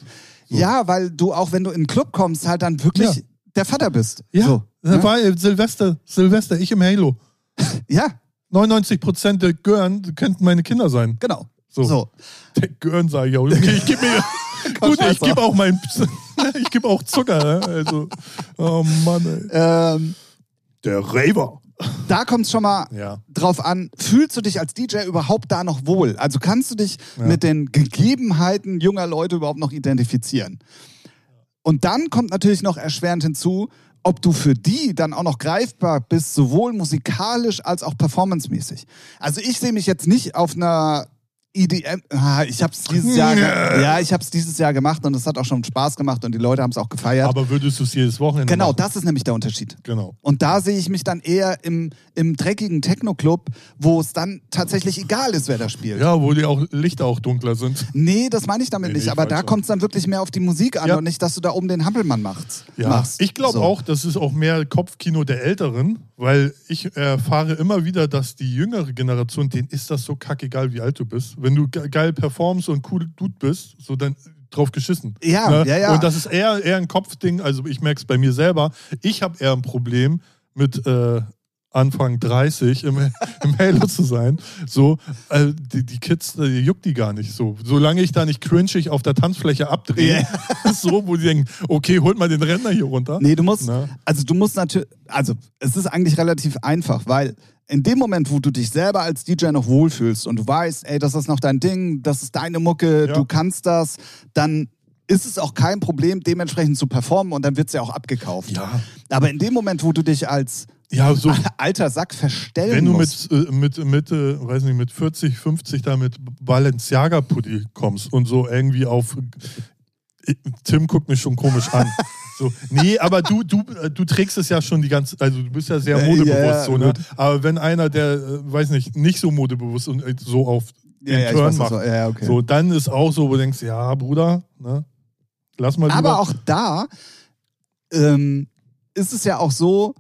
so. Ja, weil du auch, wenn du in einen Club kommst, halt dann wirklich Ja. Der Vater bist. Ja, So, ne? war Silvester, Silvester, ich im Halo. ja 99 Prozent der Gören könnten meine Kinder sein. genau. So. so. Der Gören sage ich auch. Okay, ich gebe mir. Gut, ich gebe auch mein. ich gebe auch Zucker. Ne? Also, oh Mann, ey. Ähm, Der Raver. da kommt es schon mal Ja. drauf an, fühlst du dich als DJ überhaupt da noch wohl? Also kannst du dich Ja. mit den Gegebenheiten junger Leute überhaupt noch identifizieren? Und dann kommt natürlich noch erschwerend hinzu, ob du für die dann auch noch greifbar bist, sowohl musikalisch als auch performancemäßig. Also ich sehe mich jetzt nicht auf einer EDM, ah, ich habe es dieses Jahr, ja, ich habe es dieses Jahr gemacht und es hat auch schon Spaß gemacht und die Leute haben es auch gefeiert. Aber würdest du es jedes Wochenende genau, machen? das ist nämlich der Unterschied. Genau. Und da sehe ich mich dann eher im, im dreckigen Techno-Club, wo es dann tatsächlich egal ist, wer da spielt. Ja, wo die auch Lichter auch dunkler sind. Nee, das meine ich damit Nee, nicht. ich Aber da kommt es dann wirklich mehr auf die Musik an Ja. und nicht, dass du da oben den Hampelmann machst, Ja, machst. ich glaube So. auch, das ist auch mehr Kopfkino der Älteren, weil ich erfahre immer wieder, dass die jüngere Generation, denen ist das so kackegal, wie alt du bist. Wenn du ge- geil performst und cool Dude bist, so dann drauf geschissen. Ja, Ne? ja, ja. Und das ist eher, eher ein Kopfding, also ich merke es bei mir selber. Ich habe eher ein Problem mit äh, Anfang 30 im, im Halo zu sein. So, äh, die, die Kids, äh, juckt die gar nicht so. Solange ich da nicht cringig auf der Tanzfläche abdrehe, so, wo die denken, okay, holt mal den Rentner hier runter. Nee, du musst, Na? also du musst natürlich, also es ist eigentlich relativ einfach, weil in dem Moment, wo du dich selber als DJ noch wohlfühlst und du weißt, ey, das ist noch dein Ding, das ist deine Mucke, Ja. du kannst das, dann ist es auch kein Problem, dementsprechend zu performen und dann wird es ja auch abgekauft. Ja. Aber in dem Moment, wo du dich als Ja, so, alter Sack verstellen wenn du musst, mit, äh, mit, mit, äh, weiß nicht, mit 40, 50 da mit Balenciaga-Pulli kommst und so irgendwie auf. äh, Tim guckt mich schon komisch an. So, nee, aber du, du, du trägst es ja schon die ganze, also du bist ja sehr modebewusst, ja, ja, so, ne? Aber wenn einer, der, weiß nicht, nicht so modebewusst und so auf den ja, Turn macht, ja, okay. so, dann ist auch so, wo du denkst, ja, Bruder, ne? Lass mal lieber. Aber auch da ähm, ist es ja auch so,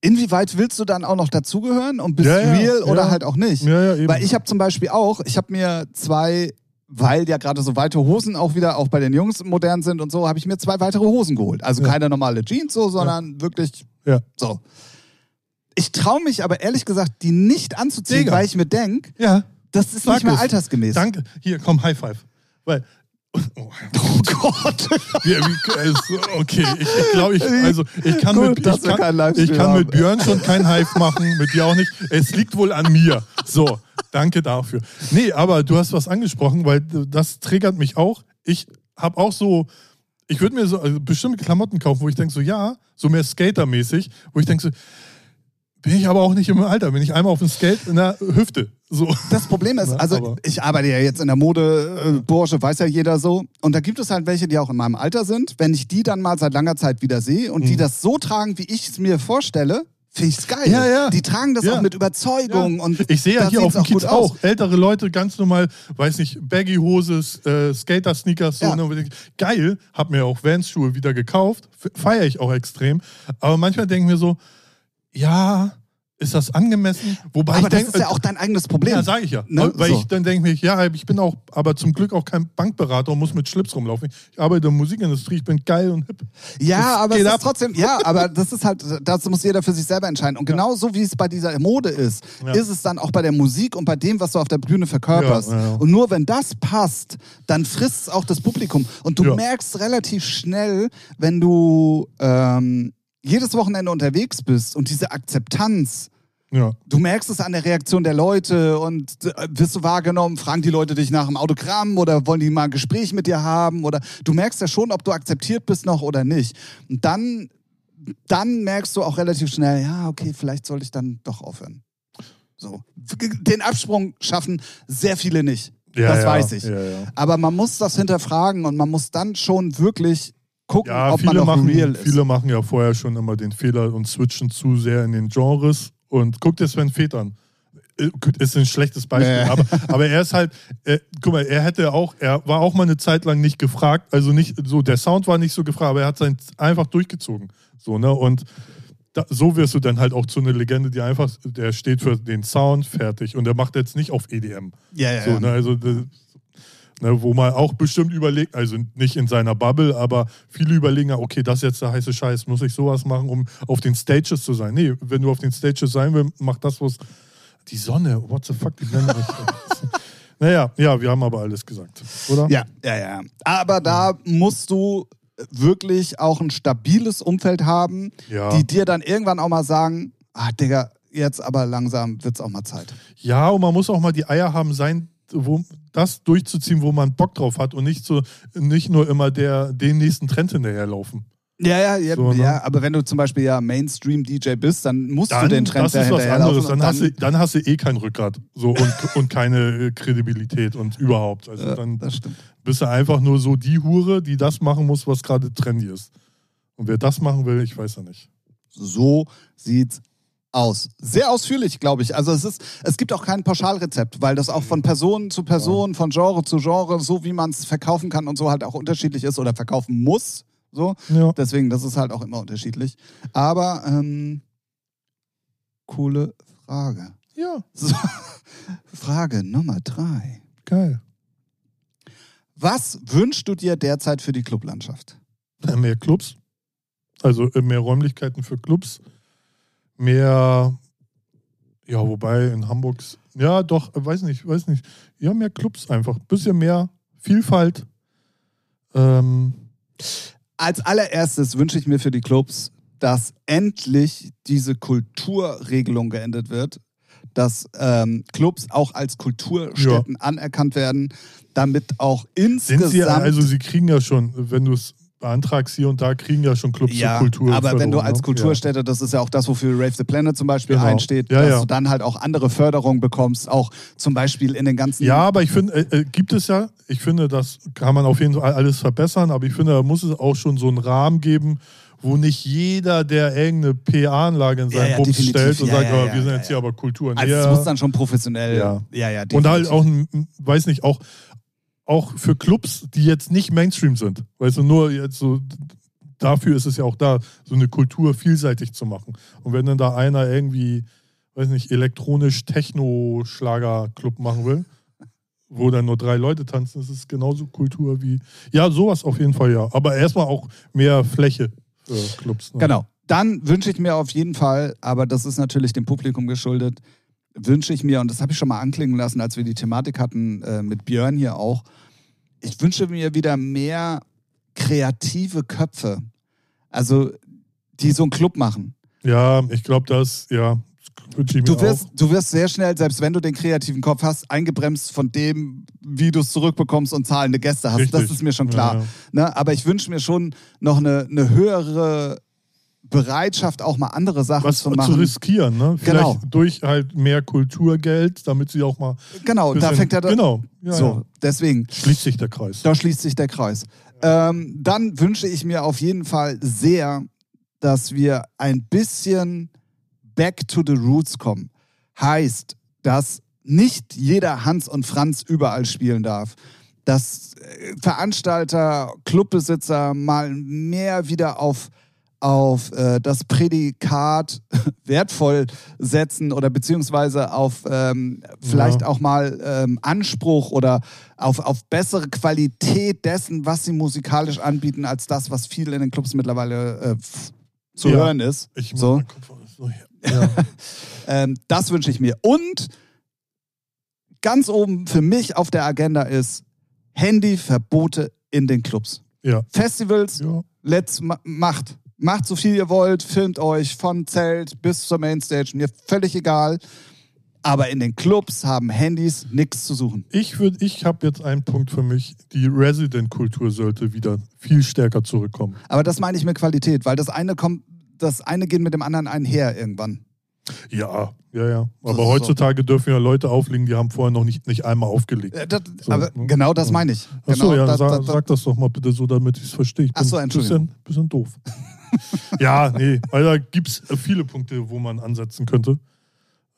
inwieweit willst du dann auch noch dazugehören und bist Ja, ja, real oder ja. halt auch nicht? ja, ja, eben. Weil ich habe zum Beispiel auch, ich habe mir zwei, weil ja gerade so weite Hosen auch wieder auch bei den Jungs modern sind und so, habe ich mir zwei weitere Hosen geholt. Also keine normale Jeans so, sondern wirklich Ja. so. Ich traue mich aber ehrlich gesagt, die nicht anzuziehen, Digga. weil ich mir denke, ja, das ist Sag nicht mehr es. altersgemäß. danke. Hier, komm, High Five. Weil. Oh, Oh Gott. Also, okay, ich, ich glaube, ich, also, ich kann, Gut, mit, ich kann, keinen ich kann mit. Björn schon kein Hive machen, mit dir auch nicht. Es liegt wohl an mir. So, danke dafür. Nee, aber du hast was angesprochen, weil das triggert mich auch. Ich habe auch so, ich würde mir so also bestimmte Klamotten kaufen, wo ich denke so, ja, so mehr Skater-mäßig, wo ich denke so, bin ich aber auch nicht im Alter, bin ich einmal auf dem Skate in der Hüfte. So. Das Problem ist, Na, also ich arbeite ja jetzt in der Modebranche, weiß ja jeder so. Und da gibt es halt welche, die auch in meinem Alter sind. Wenn ich die dann mal seit langer Zeit wieder sehe und die Mhm. das so tragen, wie ich es mir vorstelle, finde ich es geil. Ja, ja. Die tragen das Ja. auch mit Überzeugung. Und Ich sehe ja hier auf dem Kiez auch ältere Leute, ganz normal, weiß nicht, Baggy-Hose, äh, Skater-Sneakers, so. Ne, geil, hab mir auch Vans-Schuhe wieder gekauft, feiere ich auch extrem. Aber manchmal denke ich mir so, ja, ist das angemessen? Wobei aber ich das denk, ist ja auch dein eigenes Problem. Ja, sage ich ja. Ne? Weil So. ich dann denke mich, ja, ich bin auch, aber zum Glück auch kein Bankberater und muss mit Schlips rumlaufen. Ich arbeite in der Musikindustrie, ich bin geil und hip. Ja, Das aber es ist trotzdem, ja, aber das ist halt, das muss jeder für sich selber entscheiden. Und genauso wie es bei dieser Mode ist, Ja. ist es dann auch bei der Musik und bei dem, was du auf der Bühne verkörperst. Ja. Und nur wenn das passt, dann frisst es auch das Publikum. Und du merkst relativ schnell, wenn du ähm, jedes Wochenende unterwegs bist und diese Akzeptanz, Ja. Du merkst es an der Reaktion der Leute und äh, wirst du wahrgenommen, fragen die Leute dich nach dem Autogramm oder wollen die mal ein Gespräch mit dir haben oder du merkst ja schon, ob du akzeptiert bist noch oder nicht. Und dann, dann merkst du auch relativ schnell, ja, okay, vielleicht sollte ich dann doch aufhören. So. Den Absprung schaffen sehr viele nicht. Ja, das ja, weiß ich. Aber man muss das hinterfragen und man muss dann schon wirklich gucken, Ja, ob man viele noch machen, real ist. viele machen ja vorher schon immer den Fehler und switchen zu sehr in den Genres. Und guck dir Sven Feth an. Äh, Ist ein schlechtes Beispiel, Nee. aber, aber er ist halt, äh, guck mal, er hätte auch, er war auch mal eine Zeit lang nicht gefragt, also nicht so, der Sound war nicht so gefragt, aber er hat sein einfach durchgezogen. So, ne? Und da, so wirst du dann halt auch zu einer Legende, die einfach, der steht für den Sound fertig und der macht jetzt nicht auf EDM. ja, ja, So, ja. ne, also, das, ne, wo man auch bestimmt überlegt, also nicht in seiner Bubble, aber viele überlegen ja, okay, das ist jetzt der heiße Scheiß, muss ich sowas machen, um auf den Stages zu sein? Nee, wenn du auf den Stages sein willst, mach das, was. Die Sonne, what the fuck, die blenden mich. naja, ja, wir haben aber alles gesagt, oder? Ja, ja, ja. Aber da musst du wirklich auch ein stabiles Umfeld haben, Ja. die dir dann irgendwann auch mal sagen, ah, Digga, jetzt aber langsam wird's auch mal Zeit. Ja, und man muss auch mal die Eier haben, sein, wo, das durchzuziehen, wo man Bock drauf hat und nicht, so, nicht nur immer der, den nächsten Trend hinterherlaufen. Ja, ja, ja, So, ne? ja, aber wenn du zum Beispiel ja Mainstream-DJ bist, dann musst du Dann, den Trend das ist was anderes. Dann, und hast du, dann hast du eh kein Rückgrat so, und, und keine äh, Kredibilität und überhaupt. Also Ja, dann bist du einfach nur so die Hure, die das machen muss, was gerade trendy ist. Und wer das machen will, ich weiß ja nicht. So sieht's aus. Sehr ausführlich, glaube ich. Also es ist, es gibt auch kein Pauschalrezept, weil das auch von Person zu Person, von Genre zu Genre, so wie man es verkaufen kann und so halt auch unterschiedlich ist oder verkaufen muss. So. Ja. Deswegen, das ist halt auch immer unterschiedlich. Aber ähm, coole Frage. ja, So, Frage Nummer drei. geil. Was wünschst du dir derzeit für die Clublandschaft? Mehr Clubs, also äh, mehr Räumlichkeiten für Clubs, mehr, ja, wobei in Hamburg, ja, doch, weiß nicht, weiß nicht. Ja, mehr Clubs einfach. Bisschen mehr Vielfalt. Ähm, Als allererstes wünsche ich mir für die Clubs, dass endlich diese Kulturregelung geendet wird, dass ähm, Clubs auch als Kulturstätten anerkannt werden, damit auch sind insgesamt sie, also sie kriegen ja schon, wenn du es beantragst hier und da, kriegen ja schon Clubs ja, Kultur. aber wenn du als ne? Kulturstätte, das ist ja auch das, wofür Rave the Planet zum Beispiel Genau. einsteht, Ja, dass ja. du dann halt auch andere Förderungen bekommst, auch zum Beispiel in den ganzen Ja, aber ich finde, äh, äh, gibt es ja, ich finde, das kann man auf jeden Fall alles verbessern, aber ich finde, da muss es auch schon so einen Rahmen geben, wo nicht jeder, der irgendeine PA-Anlage in Ja, seinen ja, Bums definitiv. stellt und Ja, sagt, ja, ja, ja, wir sind ja, jetzt hier aber Kultur. Also es muss dann schon professionell. Ja. ja, ja und halt auch, weiß nicht, auch, auch für Clubs, die jetzt nicht Mainstream sind. Weißt du, nur jetzt so, dafür ist es ja auch da, so eine Kultur vielseitig zu machen. Und wenn dann da einer irgendwie, weiß nicht, elektronisch Techno-Schlager-Club machen will, wo dann nur drei Leute tanzen, ist es genauso Kultur wie. Ja, sowas auf jeden Fall, ja. Aber erstmal auch mehr Fläche für Clubs. Ne? Genau. Dann wünsche ich mir auf jeden Fall, aber das ist natürlich dem Publikum geschuldet, wünsche ich mir, und das habe ich schon mal anklingen lassen, als wir die Thematik hatten äh, mit Björn hier auch, ich wünsche mir wieder mehr kreative Köpfe. Also, die so einen Club machen. Ja, ich glaube, das, ja, das ich mir Du wirst, auch. du wirst sehr schnell, selbst wenn du den kreativen Kopf hast, eingebremst von dem, wie du es zurückbekommst und zahlende Gäste hast. Das Richtig. ist mir schon klar. Ja, ja. Ne? Aber ich wünsche mir schon noch eine, eine höhere Bereitschaft, auch mal andere Sachen was zu zu, machen. riskieren, ne? Vielleicht Genau. durch halt mehr Kulturgeld, damit sie auch mal. genau, da fängt er da. Genau. Ja, so, ja. deswegen, Schließt sich der Kreis. da schließt sich der Kreis. Ähm, dann wünsche ich mir auf jeden Fall sehr, dass wir ein bisschen back to the roots kommen. Heißt, dass nicht jeder Hans und Franz überall spielen darf. Dass äh, Veranstalter, Clubbesitzer mal mehr wieder auf auf äh, das Prädikat wertvoll setzen oder beziehungsweise auf ähm, vielleicht Ja. auch mal ähm, Anspruch oder auf, auf bessere Qualität dessen, was sie musikalisch anbieten, als das, was viel in den Clubs mittlerweile äh, zu Ja. hören ist. Ich so. so. Ja. Ähm, das wünsche ich mir. Und ganz oben für mich auf der Agenda ist Handyverbote in den Clubs. ja. Festivals, let's ma macht. Macht so viel ihr wollt, filmt euch von Zelt bis zur Mainstage, mir völlig egal. Aber in den Clubs haben Handys nichts zu suchen. Ich, würd- ich habe jetzt einen Punkt für mich. Die Resident-Kultur sollte wieder viel stärker zurückkommen. Aber das meine ich mit Qualität, weil das eine kommt, das eine geht mit dem anderen einher irgendwann. Ja, ja, ja. Aber ist heutzutage dürfen ja Leute auflegen, die haben vorher noch nicht, nicht einmal aufgelegt. Äh, das, So, aber ne? genau das meine ich. Achso, genau, ja, da- sa da- sag das doch mal bitte so, damit ich es verstehe. Ich Ach so, bin ein Entschuldigung. bisschen, bisschen doof. ja, nee, weil da gibt es viele Punkte, wo man ansetzen könnte.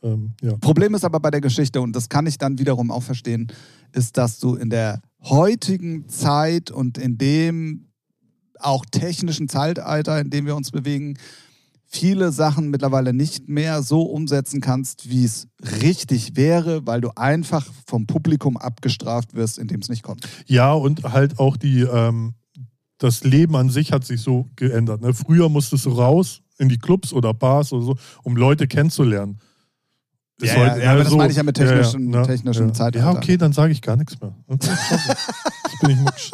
Ähm, ja. Problem ist aber bei der Geschichte, und das kann ich dann wiederum auch verstehen, ist, dass du in der heutigen Zeit und in dem auch technischen Zeitalter, in dem wir uns bewegen, viele Sachen mittlerweile nicht mehr so umsetzen kannst, wie es richtig wäre, weil du einfach vom Publikum abgestraft wirst, indem es nicht kommt. ja, und halt auch die, ähm, das Leben an sich hat sich so geändert. Ne? Früher musstest du raus in die Clubs oder Bars oder so, um Leute kennenzulernen. Ja, ja, ja, aber das so- meine ich ja mit technischen- ne? technischem ja. Zeitalter. Ja, okay, dann sage ich gar nichts mehr. Okay. Jetzt bin ich mucksch.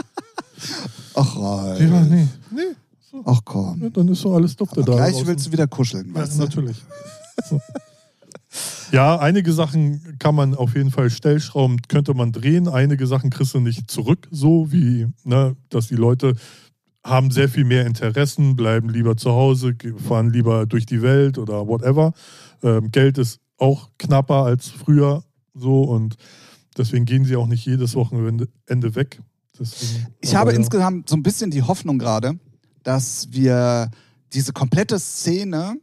Ach, Ja, Ralf. nee, nee. Ach komm. Ja, dann ist so alles dufte Aber da. gleich draußen. willst du wieder kuscheln, Ja, du? natürlich. So. Ja, einige Sachen kann man auf jeden Fall stellschrauben, könnte man drehen. Einige Sachen kriegst du nicht zurück, so wie, ne, dass die Leute haben sehr viel mehr Interessen, bleiben lieber zu Hause, fahren lieber durch die Welt oder whatever. Ähm, Geld ist auch knapper als früher so und deswegen gehen sie auch nicht jedes Wochenende Ende weg. Deswegen, Ich habe ja. insgesamt so ein bisschen die Hoffnung gerade, dass wir diese komplette Szene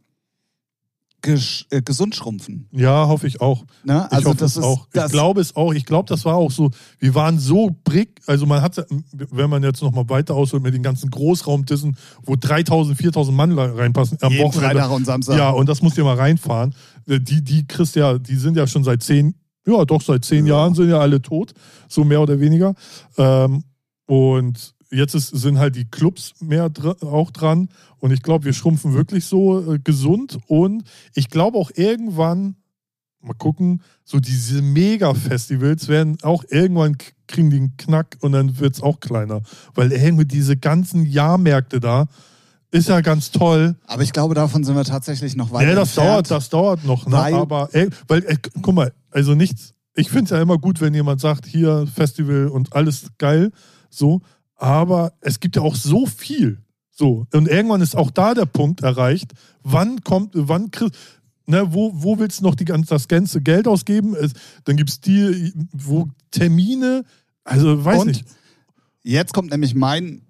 äh, gesund schrumpfen. Ja, hoffe ich auch. Ich Also hoffe das es ist auch. das, ich glaube es auch. Ich glaube, das war auch so. Wir waren so brick. Also man hat, wenn man jetzt noch mal weiter ausholt mit den ganzen Großraumdissen, wo 3000, 4000 Mann reinpassen am jeden Wochenende. Freitag und Samstag. Ja, und das musst du ja mal reinfahren. Äh, Die, die kriegst ja, die sind ja schon seit zehn, ja doch seit zehn Ja. Jahren sind ja alle tot, so mehr oder weniger. Ähm, und jetzt ist, sind halt die Clubs mehr dr auch dran. Und ich glaube, wir schrumpfen wirklich so äh, gesund. Und ich glaube auch irgendwann, mal gucken, so diese Mega-Festivals werden auch irgendwann kriegen die einen Knack und dann wird es auch kleiner. Weil irgendwie diese ganzen Jahrmärkte da ist ja ganz toll. Aber ich glaube, davon sind wir tatsächlich noch weit Ja, das entfernt. dauert, das dauert noch. Ne? Weil- Aber ey, weil, ey, guck mal, also nichts. Ich finde es ja immer gut, wenn jemand sagt, hier Festival und alles geil, so. Aber es gibt ja auch so viel, so. Und irgendwann ist auch da der Punkt erreicht. Wann kommt, wann ne, wo, wo willst du noch die, das ganze Geld ausgeben? Es, dann gibt es die, wo Termine, also weiß Und? nicht. Jetzt kommt nämlich mein,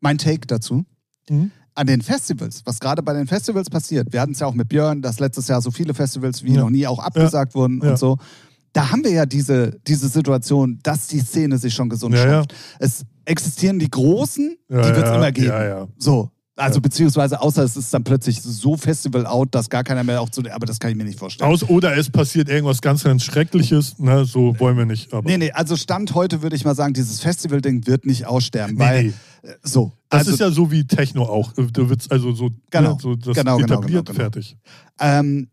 mein Take dazu. Mhm. An den Festivals, was gerade bei den Festivals passiert, wir hatten es ja auch mit Björn, dass letztes Jahr so viele Festivals wie Ja. noch nie auch abgesagt wurden Ja. und so. Da haben wir ja diese, diese Situation, dass die Szene sich schon gesund Ja, ja. schrumpft. Es existieren die Großen, Ja, die wird es ja, immer geben. Ja, ja. So. Also Ja. beziehungsweise außer es ist dann plötzlich so Festival-out, dass gar keiner mehr auch zu... Aber das kann ich mir nicht vorstellen. Aus, oder es passiert irgendwas ganz, ganz Schreckliches, ne, so wollen wir nicht. Aber. Nee, nee, also Stand heute würde ich mal sagen, dieses Festival-Ding wird nicht aussterben, weil... nee. äh, So. Das also, ist ja so wie Techno auch. Du wirst also so, Genau. ne, so das Genau, genau, etabliert, genau, genau. fertig. Ähm,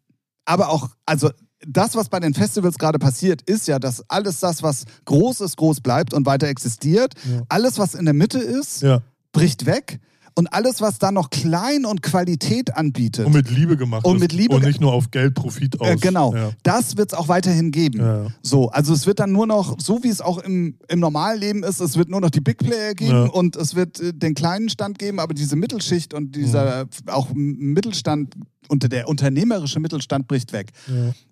aber auch, also das, was bei den Festivals gerade passiert, ist ja, dass alles das, was groß ist, groß bleibt und weiter existiert. Ja. Alles, was in der Mitte ist, Ja. bricht weg. Und alles, was da noch klein und Qualität anbietet, Und mit Liebe gemacht. Und ist mit Liebe Und nicht nur auf Geld, Profit aus. äh, genau, Ja. das wird es auch weiterhin geben. Ja. So, also es wird dann nur noch, so wie es auch im, im normalen Leben ist, es wird nur noch die Big Player geben Ja. und es wird äh, den kleinen Stand geben, aber diese Mittelschicht und dieser Mhm. auch Mittelstand, unter der unternehmerische Mittelstand bricht weg.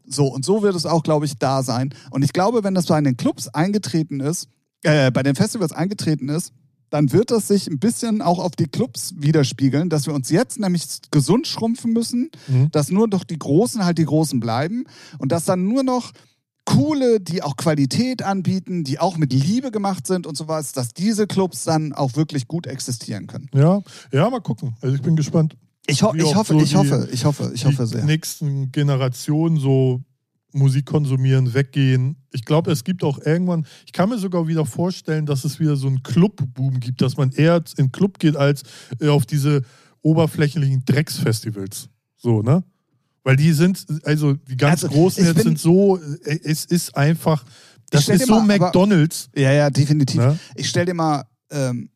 So, und so wird es auch, glaube ich, da sein. Und ich glaube, wenn das bei den Clubs eingetreten ist, äh, bei den Festivals eingetreten ist, dann wird das sich ein bisschen auch auf die Clubs widerspiegeln, dass wir uns jetzt nämlich gesund schrumpfen müssen, Mhm. dass nur noch die Großen halt die Großen bleiben und dass dann nur noch coole, die auch Qualität anbieten, die auch mit Liebe gemacht sind und sowas, dass diese Clubs dann auch wirklich gut existieren können. Ja, ja, mal gucken. Also ich bin gespannt. Ich, ho ich hoffe, so ich die- hoffe, ich hoffe, ich hoffe die sehr. nächsten Generationen so Musik konsumieren, weggehen. Ich glaube, es gibt auch irgendwann, ich kann mir sogar wieder vorstellen, dass es wieder so einen Club-Boom gibt, dass man eher in den Club geht als äh, auf diese oberflächlichen Drecksfestivals. So, ne? Weil die sind, also die ganz Also, großen jetzt bin- sind so, äh, es ist einfach, das ist so mal, aber- McDonalds. Ja, ja, definitiv. Ne? Ich stell dir mal, ähm,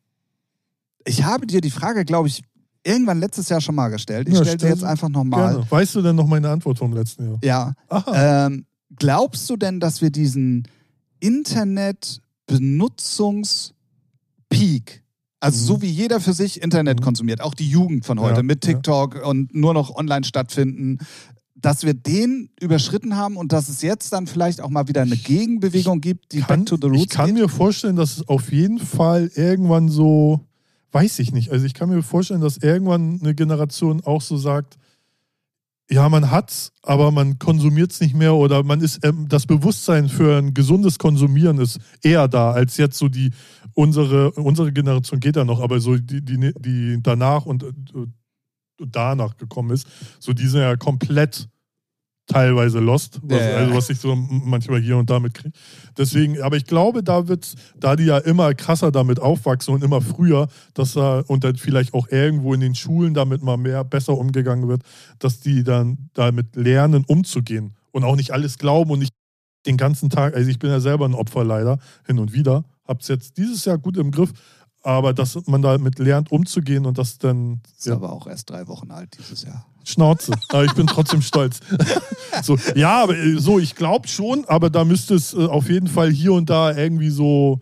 ich habe dir die Frage, glaube ich, irgendwann letztes Jaar schon mal gestellt. Ich Ja, stelle sie jetzt einfach nochmal. Weißt du denn noch meine Antwort vom letzten Jahr? Ja. Ähm, glaubst du denn, dass wir diesen Internet-Benutzungspeak, also Mhm. so wie jeder für sich Internet Mhm. konsumiert, auch die Jugend von heute Ja, mit ja. TikTok und nur noch online stattfinden, dass wir den überschritten haben und dass es jetzt dann vielleicht auch mal wieder eine Gegenbewegung gibt, die kann, back to the roots ich kann geht? mir vorstellen, dass es auf jeden Fall irgendwann so, weiß ich nicht, also ich kann mir vorstellen, dass irgendwann eine Generation auch so sagt, ja, man hat's, aber man konsumiert es nicht mehr oder man ist ähm, das Bewusstsein für ein gesundes Konsumieren ist eher da als jetzt so die unsere unsere Generation geht ja noch, aber so die die, die danach und äh, danach gekommen ist, so die sind ja komplett teilweise lost, was, Ja, ja. also was ich so manchmal hier und da mitkriege. Deswegen, aber ich glaube, da wird's, da die ja immer krasser damit aufwachsen und immer früher, dass da und dann vielleicht auch irgendwo in den Schulen damit mal mehr besser umgegangen wird, dass die dann damit lernen, umzugehen und auch nicht alles glauben und nicht den ganzen Tag, also ich bin ja selber ein Opfer leider, hin und wieder, hab's jetzt dieses Jahr gut im Griff, aber dass man damit lernt, umzugehen und das dann Ist ja, aber auch erst drei Wochen alt dieses Jahr. Schnauze. Aber ich bin trotzdem stolz. so, ja, aber äh, so, ich glaube schon, aber da müsste es äh, auf jeden Fall hier und da irgendwie so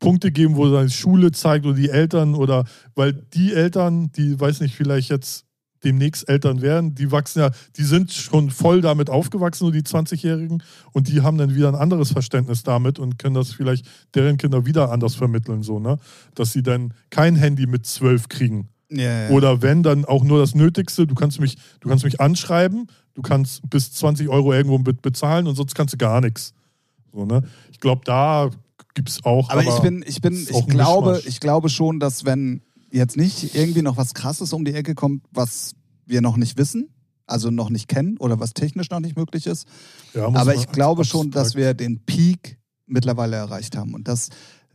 Punkte geben, wo seine Schule zeigt oder die Eltern oder weil die Eltern, die weiß nicht, vielleicht jetzt demnächst Eltern werden, die wachsen ja, die sind schon voll damit aufgewachsen, so die 20-Jährigen, und die haben dann wieder ein anderes Verständnis damit und können das vielleicht deren Kinder wieder anders vermitteln, so, ne? Dass sie dann kein Handy mit zwölf kriegen. Ja, ja. Oder wenn, dann auch nur das Nötigste. Du kannst mich, du kannst mich anschreiben, du kannst bis 20 Euro irgendwo be- bezahlen und sonst kannst du gar nichts. So, ne? Ich glaube, da gibt es auch. Aber, ich bin, ich bin, ich glaube, ich glaube schon, dass wenn jetzt nicht irgendwie noch was Krasses um die Ecke kommt, was wir noch nicht wissen, also noch nicht kennen oder was technisch noch nicht möglich ist. Ja, Aber ich glaube abstrakt- schon, dass wir den Peak mittlerweile erreicht haben und dass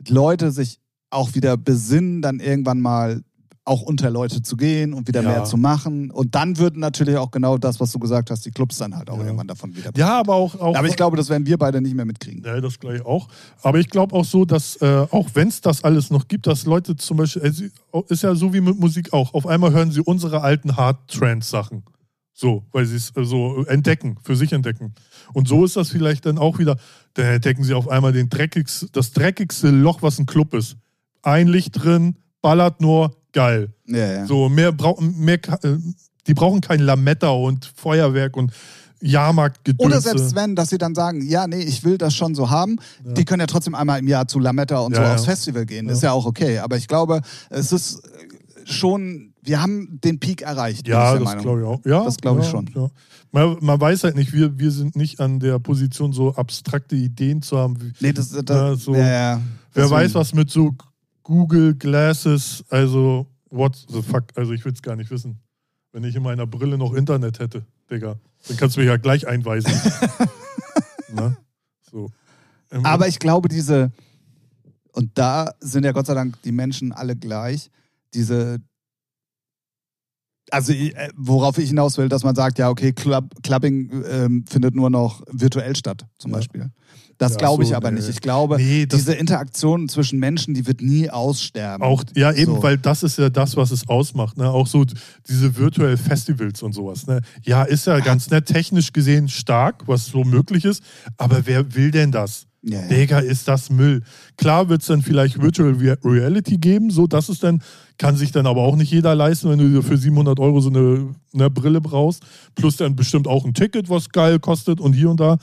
Leute sich auch wieder besinnen, dann irgendwann mal auch unter Leute zu gehen und wieder Ja. mehr zu machen. Und dann würden natürlich auch genau das, was du gesagt hast, die Clubs dann halt auch Ja. irgendwann davon wieder. Ja, aber auch. auch Aber ich glaube, das werden wir beide nicht mehr mitkriegen. Ja, das gleich auch. Aber ich glaube auch so, dass äh, auch wenn es das alles noch gibt, dass Leute zum Beispiel, es ist ja so wie mit Musik auch, auf einmal hören sie unsere alten Hard-Trance-Sachen. So, weil sie es äh, so entdecken, für sich entdecken. Und so ist das vielleicht dann auch wieder, dann entdecken sie auf einmal den dreckigste, das dreckigste Loch, was ein Club ist. Ein Licht drin, ballert nur, geil. Ja, ja. So, mehr brauchen, mehr, äh, die brauchen kein Lametta und Feuerwerk und Jahrmarktgedönse. Oder selbst wenn, dass sie dann sagen, ja, nee, ich will das schon so haben. Ja. Die können ja trotzdem einmal im Jahr zu Lametta und so Ja, ja. aufs Festival gehen. Ist ja auch okay. Aber ich glaube, es ist äh, schon, wir haben den Peak erreicht. Ja, das glaube ich auch. Ja, Das glaube ich schon. Ja. Man, man weiß halt nicht, wir, wir sind nicht an der Position, so abstrakte Ideen zu haben. Wie, Nee, das, das, Ja, so. ja, ja. wer weiß, was mit so Google Glasses, also what the fuck, also ich will es gar nicht wissen. Wenn ich in meiner Brille noch Internet hätte, Digga, dann kannst du mich ja gleich einweisen. ne? So. Ähm, Aber ich glaube, diese, und da sind ja Gott sei Dank die Menschen alle gleich, diese, also äh, worauf ich hinaus will, dass man sagt, ja, okay, Club, Clubbing ähm, findet nur noch virtuell statt, zum Ja. Beispiel. Das Ja, glaube ich so, aber nee. nicht. Ich glaube, nee, diese Interaktion zwischen Menschen, die wird nie aussterben. Auch, ja, eben, So. weil das ist ja das, was es ausmacht. Ne? Auch so diese virtuellen Festivals und sowas. Ne? Ja, ist ja ganz nett, technisch gesehen stark, was so möglich ist. Aber wer will denn das? Ja, ja. Digga, ist das Müll. Klar wird es dann vielleicht Virtual Re- Reality geben, so das ist dann, kann sich dann aber auch nicht jeder leisten, wenn du dir für 700 Euro so eine, eine Brille brauchst. Plus dann bestimmt auch ein Ticket, was geil kostet und hier und da.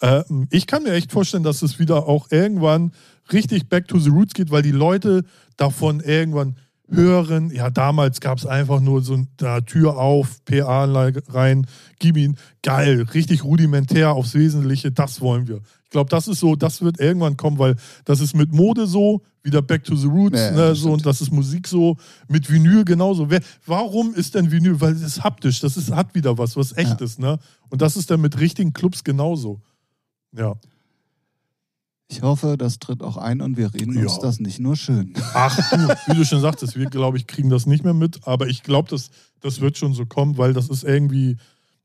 Ähm, ich kann mir echt vorstellen, dass es wieder auch irgendwann richtig back to the roots geht, weil die Leute davon irgendwann hören. Ja, damals gab es einfach nur so eine Tür auf, PA-Anlage rein, gib ihn, geil, richtig rudimentär aufs Wesentliche, das wollen wir. Ich glaube, das ist so, das wird irgendwann kommen, weil das ist mit Mode so, wieder Back to the Roots, Ja, ja, ne, so, und das ist Musik so, mit Vinyl genauso. Wer, warum ist denn Vinyl? Weil es ist haptisch, das ist, hat wieder was, was echtes, ne? Und das ist dann mit richtigen Clubs genauso. Ja. Ich hoffe, das tritt auch ein und wir reden uns Ja. das nicht nur schön. Ach du, wie du schon sagtest, wir, glaube ich, kriegen das nicht mehr mit, aber ich glaube, das, das wird schon so kommen, weil das ist irgendwie,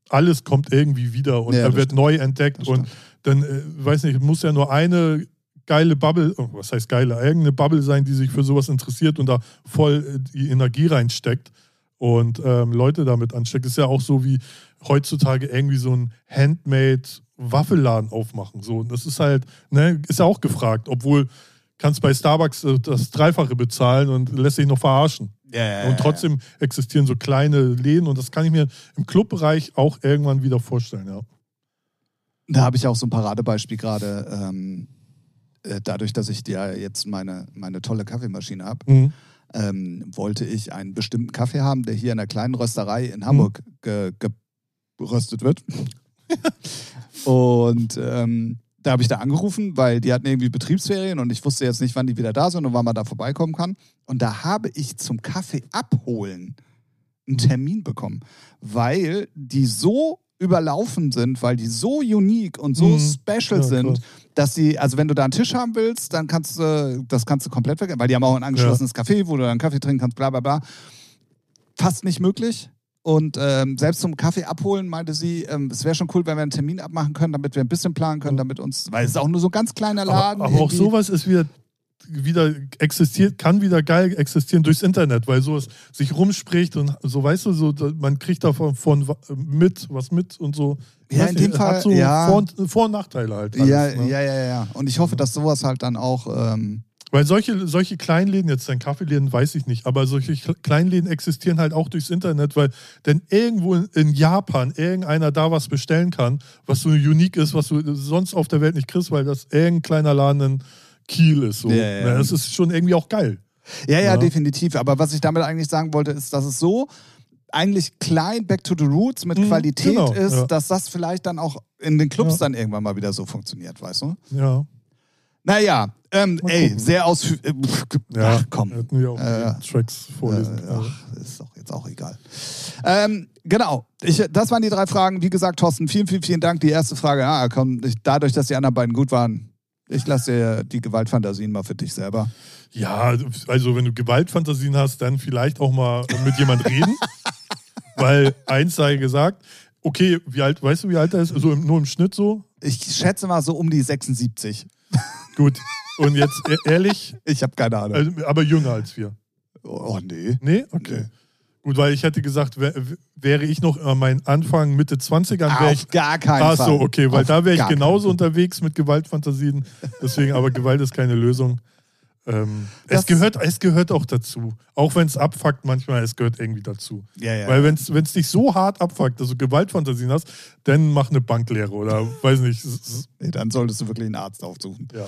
alles kommt irgendwie wieder und Ja, das wird stimmt. neu entdeckt und dann, äh, weiß nicht, muss ja nur eine geile Bubble, oh, was heißt geile, irgendeine Bubble sein, die sich für sowas interessiert und da voll äh, die Energie reinsteckt und ähm, Leute damit ansteckt. Ist ja auch so wie heutzutage irgendwie so ein Handmade Waffelladen aufmachen. So, und das ist halt, ne, ist ja auch gefragt, obwohl kannst bei Starbucks äh, das Dreifache bezahlen und lässt sich noch verarschen. Ja, Und trotzdem existieren so kleine Läden und das kann ich mir im Clubbereich auch irgendwann wieder vorstellen, ja. Da habe ich auch so ein Paradebeispiel gerade. Ähm, äh, dadurch, dass ich ja jetzt meine, meine tolle Kaffeemaschine habe, Mhm. ähm, wollte ich einen bestimmten Kaffee haben, der hier in einer kleinen Rösterei in Hamburg ge geröstet wird. und ähm, da habe ich da angerufen, weil die hatten irgendwie Betriebsferien und ich wusste jetzt nicht, wann die wieder da sind und wann man da vorbeikommen kann. Und da habe ich zum Kaffee abholen einen Termin bekommen, weil die so überlaufen sind, weil die so unique und so Mhm. special Ja, sind, krass. dass sie, also wenn du da einen Tisch haben willst, dann kannst du, das kannst du komplett vergessen, weil die haben auch ein angeschlossenes Café, wo du dann Kaffee trinken kannst, bla bla bla. Fast nicht möglich. Und ähm, selbst zum Kaffee abholen meinte sie, ähm, es wäre schon cool, wenn wir einen Termin abmachen können, damit wir ein bisschen planen können, damit uns, weil es ist auch nur so ein ganz kleiner Laden. Aber, aber auch sowas ist wieder, wieder existiert, kann wieder geil existieren durchs Internet, weil sowas sich rumspricht und so, weißt du, so, man kriegt davon von, mit, was mit und so. Ja, in dem Fall, hat so ja. Vor- und, Vor und Nachteile halt. Alles, ja, ne? ja, ja, ja. Und ich hoffe, dass sowas halt dann auch. Ähm, Weil solche, solche Kleinläden, jetzt dein Kaffeeläden weiß ich nicht, aber solche Kle- Kleinläden existieren halt auch durchs Internet, weil denn irgendwo in, in Japan irgendeiner da was bestellen kann, was so unique ist, was du sonst auf der Welt nicht kriegst, weil das irgendein kleiner Laden in Kiel ist. So. Ja, ja. Das ist schon irgendwie auch geil. Ja, ja, Ja. definitiv. Aber was ich damit eigentlich sagen wollte, ist, dass es so eigentlich klein Back to the Roots mit Mhm, Qualität genau, ist, ja. dass das vielleicht dann auch in den Clubs Ja. dann irgendwann mal wieder so funktioniert, weißt du? Ja. Naja, ähm, ey, gucken. sehr ausführlich. ja. Ach komm. Hätten wir auch Äh, Tracks vorlesen. Äh, ach, ist doch jetzt auch egal. Ähm, genau, ich, das waren die drei Fragen. Wie gesagt, Thorsten, vielen, vielen, vielen Dank. Die erste Frage, ja, komm, ich, dadurch, dass die anderen beiden gut waren, ich lasse dir die Gewaltfantasien mal für dich selber. Ja, also wenn du Gewaltfantasien hast, dann vielleicht auch mal mit jemand reden. Weil eins sei gesagt, okay, wie alt, weißt du, wie alt er ist? So im, nur im Schnitt so? Ich schätze mal so um die 76. Gut. Und jetzt e- ehrlich, Ich habe keine Ahnung. also, aber jünger als wir. oh, nee. Nee? Okay. Nee. Gut, weil ich hätte gesagt, wär, wäre ich noch an meinen Anfang Mitte 20ern, wäre ich. Auf gar keinen Ach so, okay, weil Auf da wäre ich genauso unterwegs mit Gewaltfantasien. Deswegen, aber Gewalt ist keine Lösung. Ähm, es, gehört, es gehört auch dazu. Auch wenn es abfuckt manchmal, es gehört irgendwie dazu. Ja, ja. Weil wenn es dich so hart abfuckt, dass du Gewaltfantasien hast, dann mach eine Banklehre oder weiß nicht. nee, dann solltest du wirklich einen Arzt aufsuchen. Ja.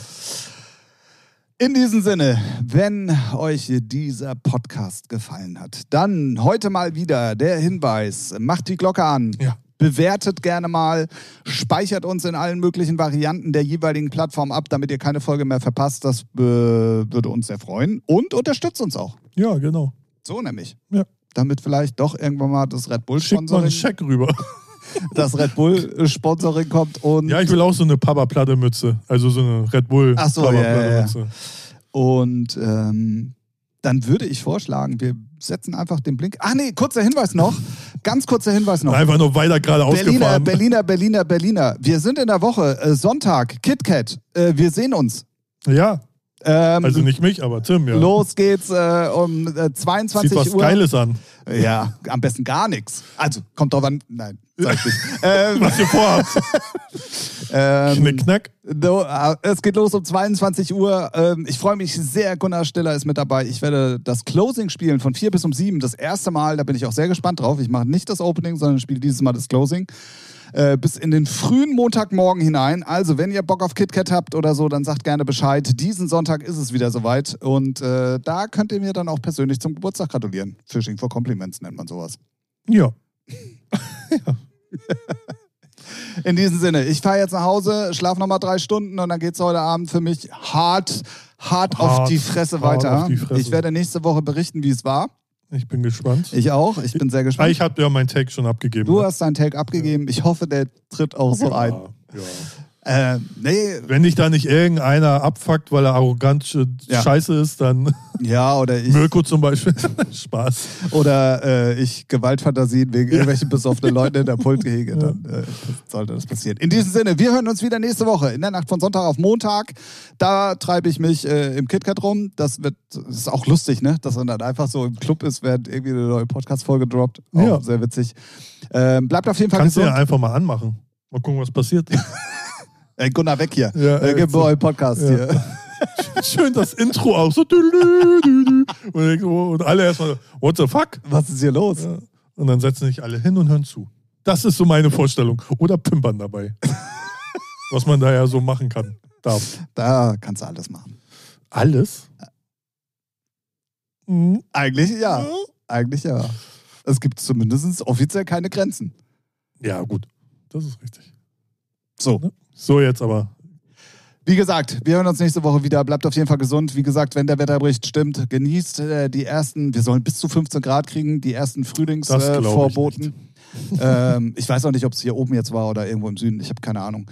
In diesem Sinne, wenn euch dieser Podcast gefallen hat, dann heute mal wieder der Hinweis, macht die Glocke an. Ja. Bewertet gerne mal, speichert uns in allen möglichen Varianten der jeweiligen Plattform ab, damit ihr keine Folge mehr verpasst. Das äh, würde uns sehr freuen. Und unterstützt uns auch. ja, genau. So nämlich. Ja. Damit vielleicht doch irgendwann mal das Red Bull Schickt mal einen Scheck rüber. Das Red Bull Sponsoring kommt und Ja, ich will auch so eine Papa-Platte-Mütze. Also so eine Red Bull Ach so, ja, ja. Und ähm, dann würde ich vorschlagen, wir setzen einfach den Blink. Ach nee, kurzer Hinweis noch. Ganz kurzer Hinweis noch. Einfach nur weiter gerade Berliner, ausgefahren. Berliner, Berliner, Berliner. Wir sind in der Woche, äh, Sonntag, KitKat. Äh, wir sehen uns. Ja, Ähm, also nicht mich, aber Tim, ja. Los geht's äh, um äh, 22 Sieht was Uhr. Geiles an. Ja, am besten gar nichts. Also, kommt drauf an. Nein, sag ich nicht. ähm, Was ihr vorhabt. ähm, Knick, knack. No, äh, es geht los um 22 Uhr. Ähm, Ich freue mich sehr. Gunnar Stiller ist mit dabei. Ich werde das Closing spielen von 4 bis um 7. Das erste Mal. Da bin ich auch sehr gespannt drauf. Ich mache nicht das Opening, sondern spiele dieses Mal das Closing. Äh, bis in den frühen Montagmorgen hinein. Also, wenn ihr Bock auf KitKat habt oder so, dann sagt gerne Bescheid. Diesen Sonntag ist es wieder soweit. Und äh, da könnt ihr mir dann auch persönlich zum Geburtstag gratulieren. Fishing for Compliments nennt man sowas. Ja. In diesem Sinne, ich fahre jetzt nach Hause, schlafe nochmal drei Stunden und dann geht es heute Abend für mich hart, hart, auf Hart, die Fresse hart weiter. auf die Fresse. Ich werde nächste Woche berichten, wie es war. Ich bin gespannt. Ich auch. Ich bin sehr Ah, gespannt. ich habe ja meinen Take schon abgegeben. Du ne? hast deinen Take abgegeben. Ich hoffe, der tritt auch so ein. Ja. Äh, nee, Wenn dich da nicht irgendeiner abfuckt, weil er arrogant äh, Ja. scheiße ist, dann ja, oder ich, Mirko zum Beispiel. Spaß. oder äh, ich Gewaltfantasien wegen irgendwelchen besoffenen Leuten in der Pult hege, dann äh, sollte das passieren. In diesem Sinne, wir hören uns wieder nächste Woche in der Nacht von Sonntag auf Montag. Da treibe ich mich äh, im KitKat rum. Das wird, das ist auch lustig, ne? Dass man dann einfach so im Club ist, während irgendwie eine neue Podcast-Folge droppt. Auch Ja. sehr witzig. Ähm, bleibt auf jeden Fall Kannst du ja gesund. einfach mal anmachen. Mal gucken, was passiert. Ey, Gunnar, weg hier. Ja, äh, äh, mir euren Podcast Ja. hier. Schön das Intro auch so. Und, alle erstmal, what the fuck? Was ist hier los? Ja. Und dann setzen sich alle hin und hören zu. Das ist so meine Vorstellung. Oder pimpern dabei. was man da ja so machen kann. Darf. Da kannst du alles machen. Alles? Mhm. Eigentlich ja. Eigentlich ja. Es gibt zumindest offiziell keine Grenzen. Ja, gut. Das ist richtig. So. So jetzt aber. Wie gesagt, wir hören uns nächste Woche wieder. Bleibt auf jeden Fall gesund. Wie gesagt, wenn der Wetterbericht stimmt, genießt äh, die ersten, wir sollen bis zu 15 Grad kriegen, die ersten Das glaub ich Frühlingsvorboten. ähm, ich weiß auch nicht, ob es hier oben jetzt war oder irgendwo im Süden. Ich habe keine Ahnung.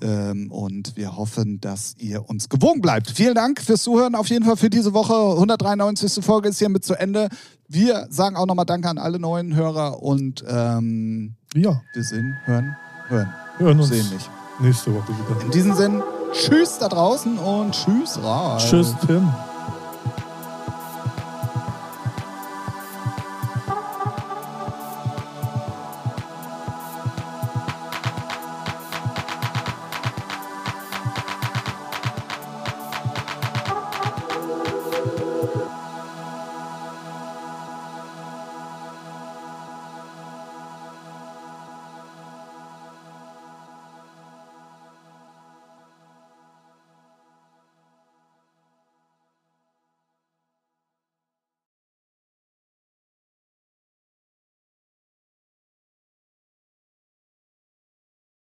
Ähm, und wir hoffen, dass ihr uns gewogen bleibt. Vielen Dank fürs Zuhören. Auf jeden Fall für diese Woche. 193. Folge ist hiermit zu Ende. Wir sagen auch nochmal Danke an alle neuen Hörer und ähm, Ja, wir sehen, hören, hören, hören uns sehen nicht. Nächste Woche wieder. In diesem Sinn, tschüss da draußen und tschüss Ralf. Tschüss, Tim.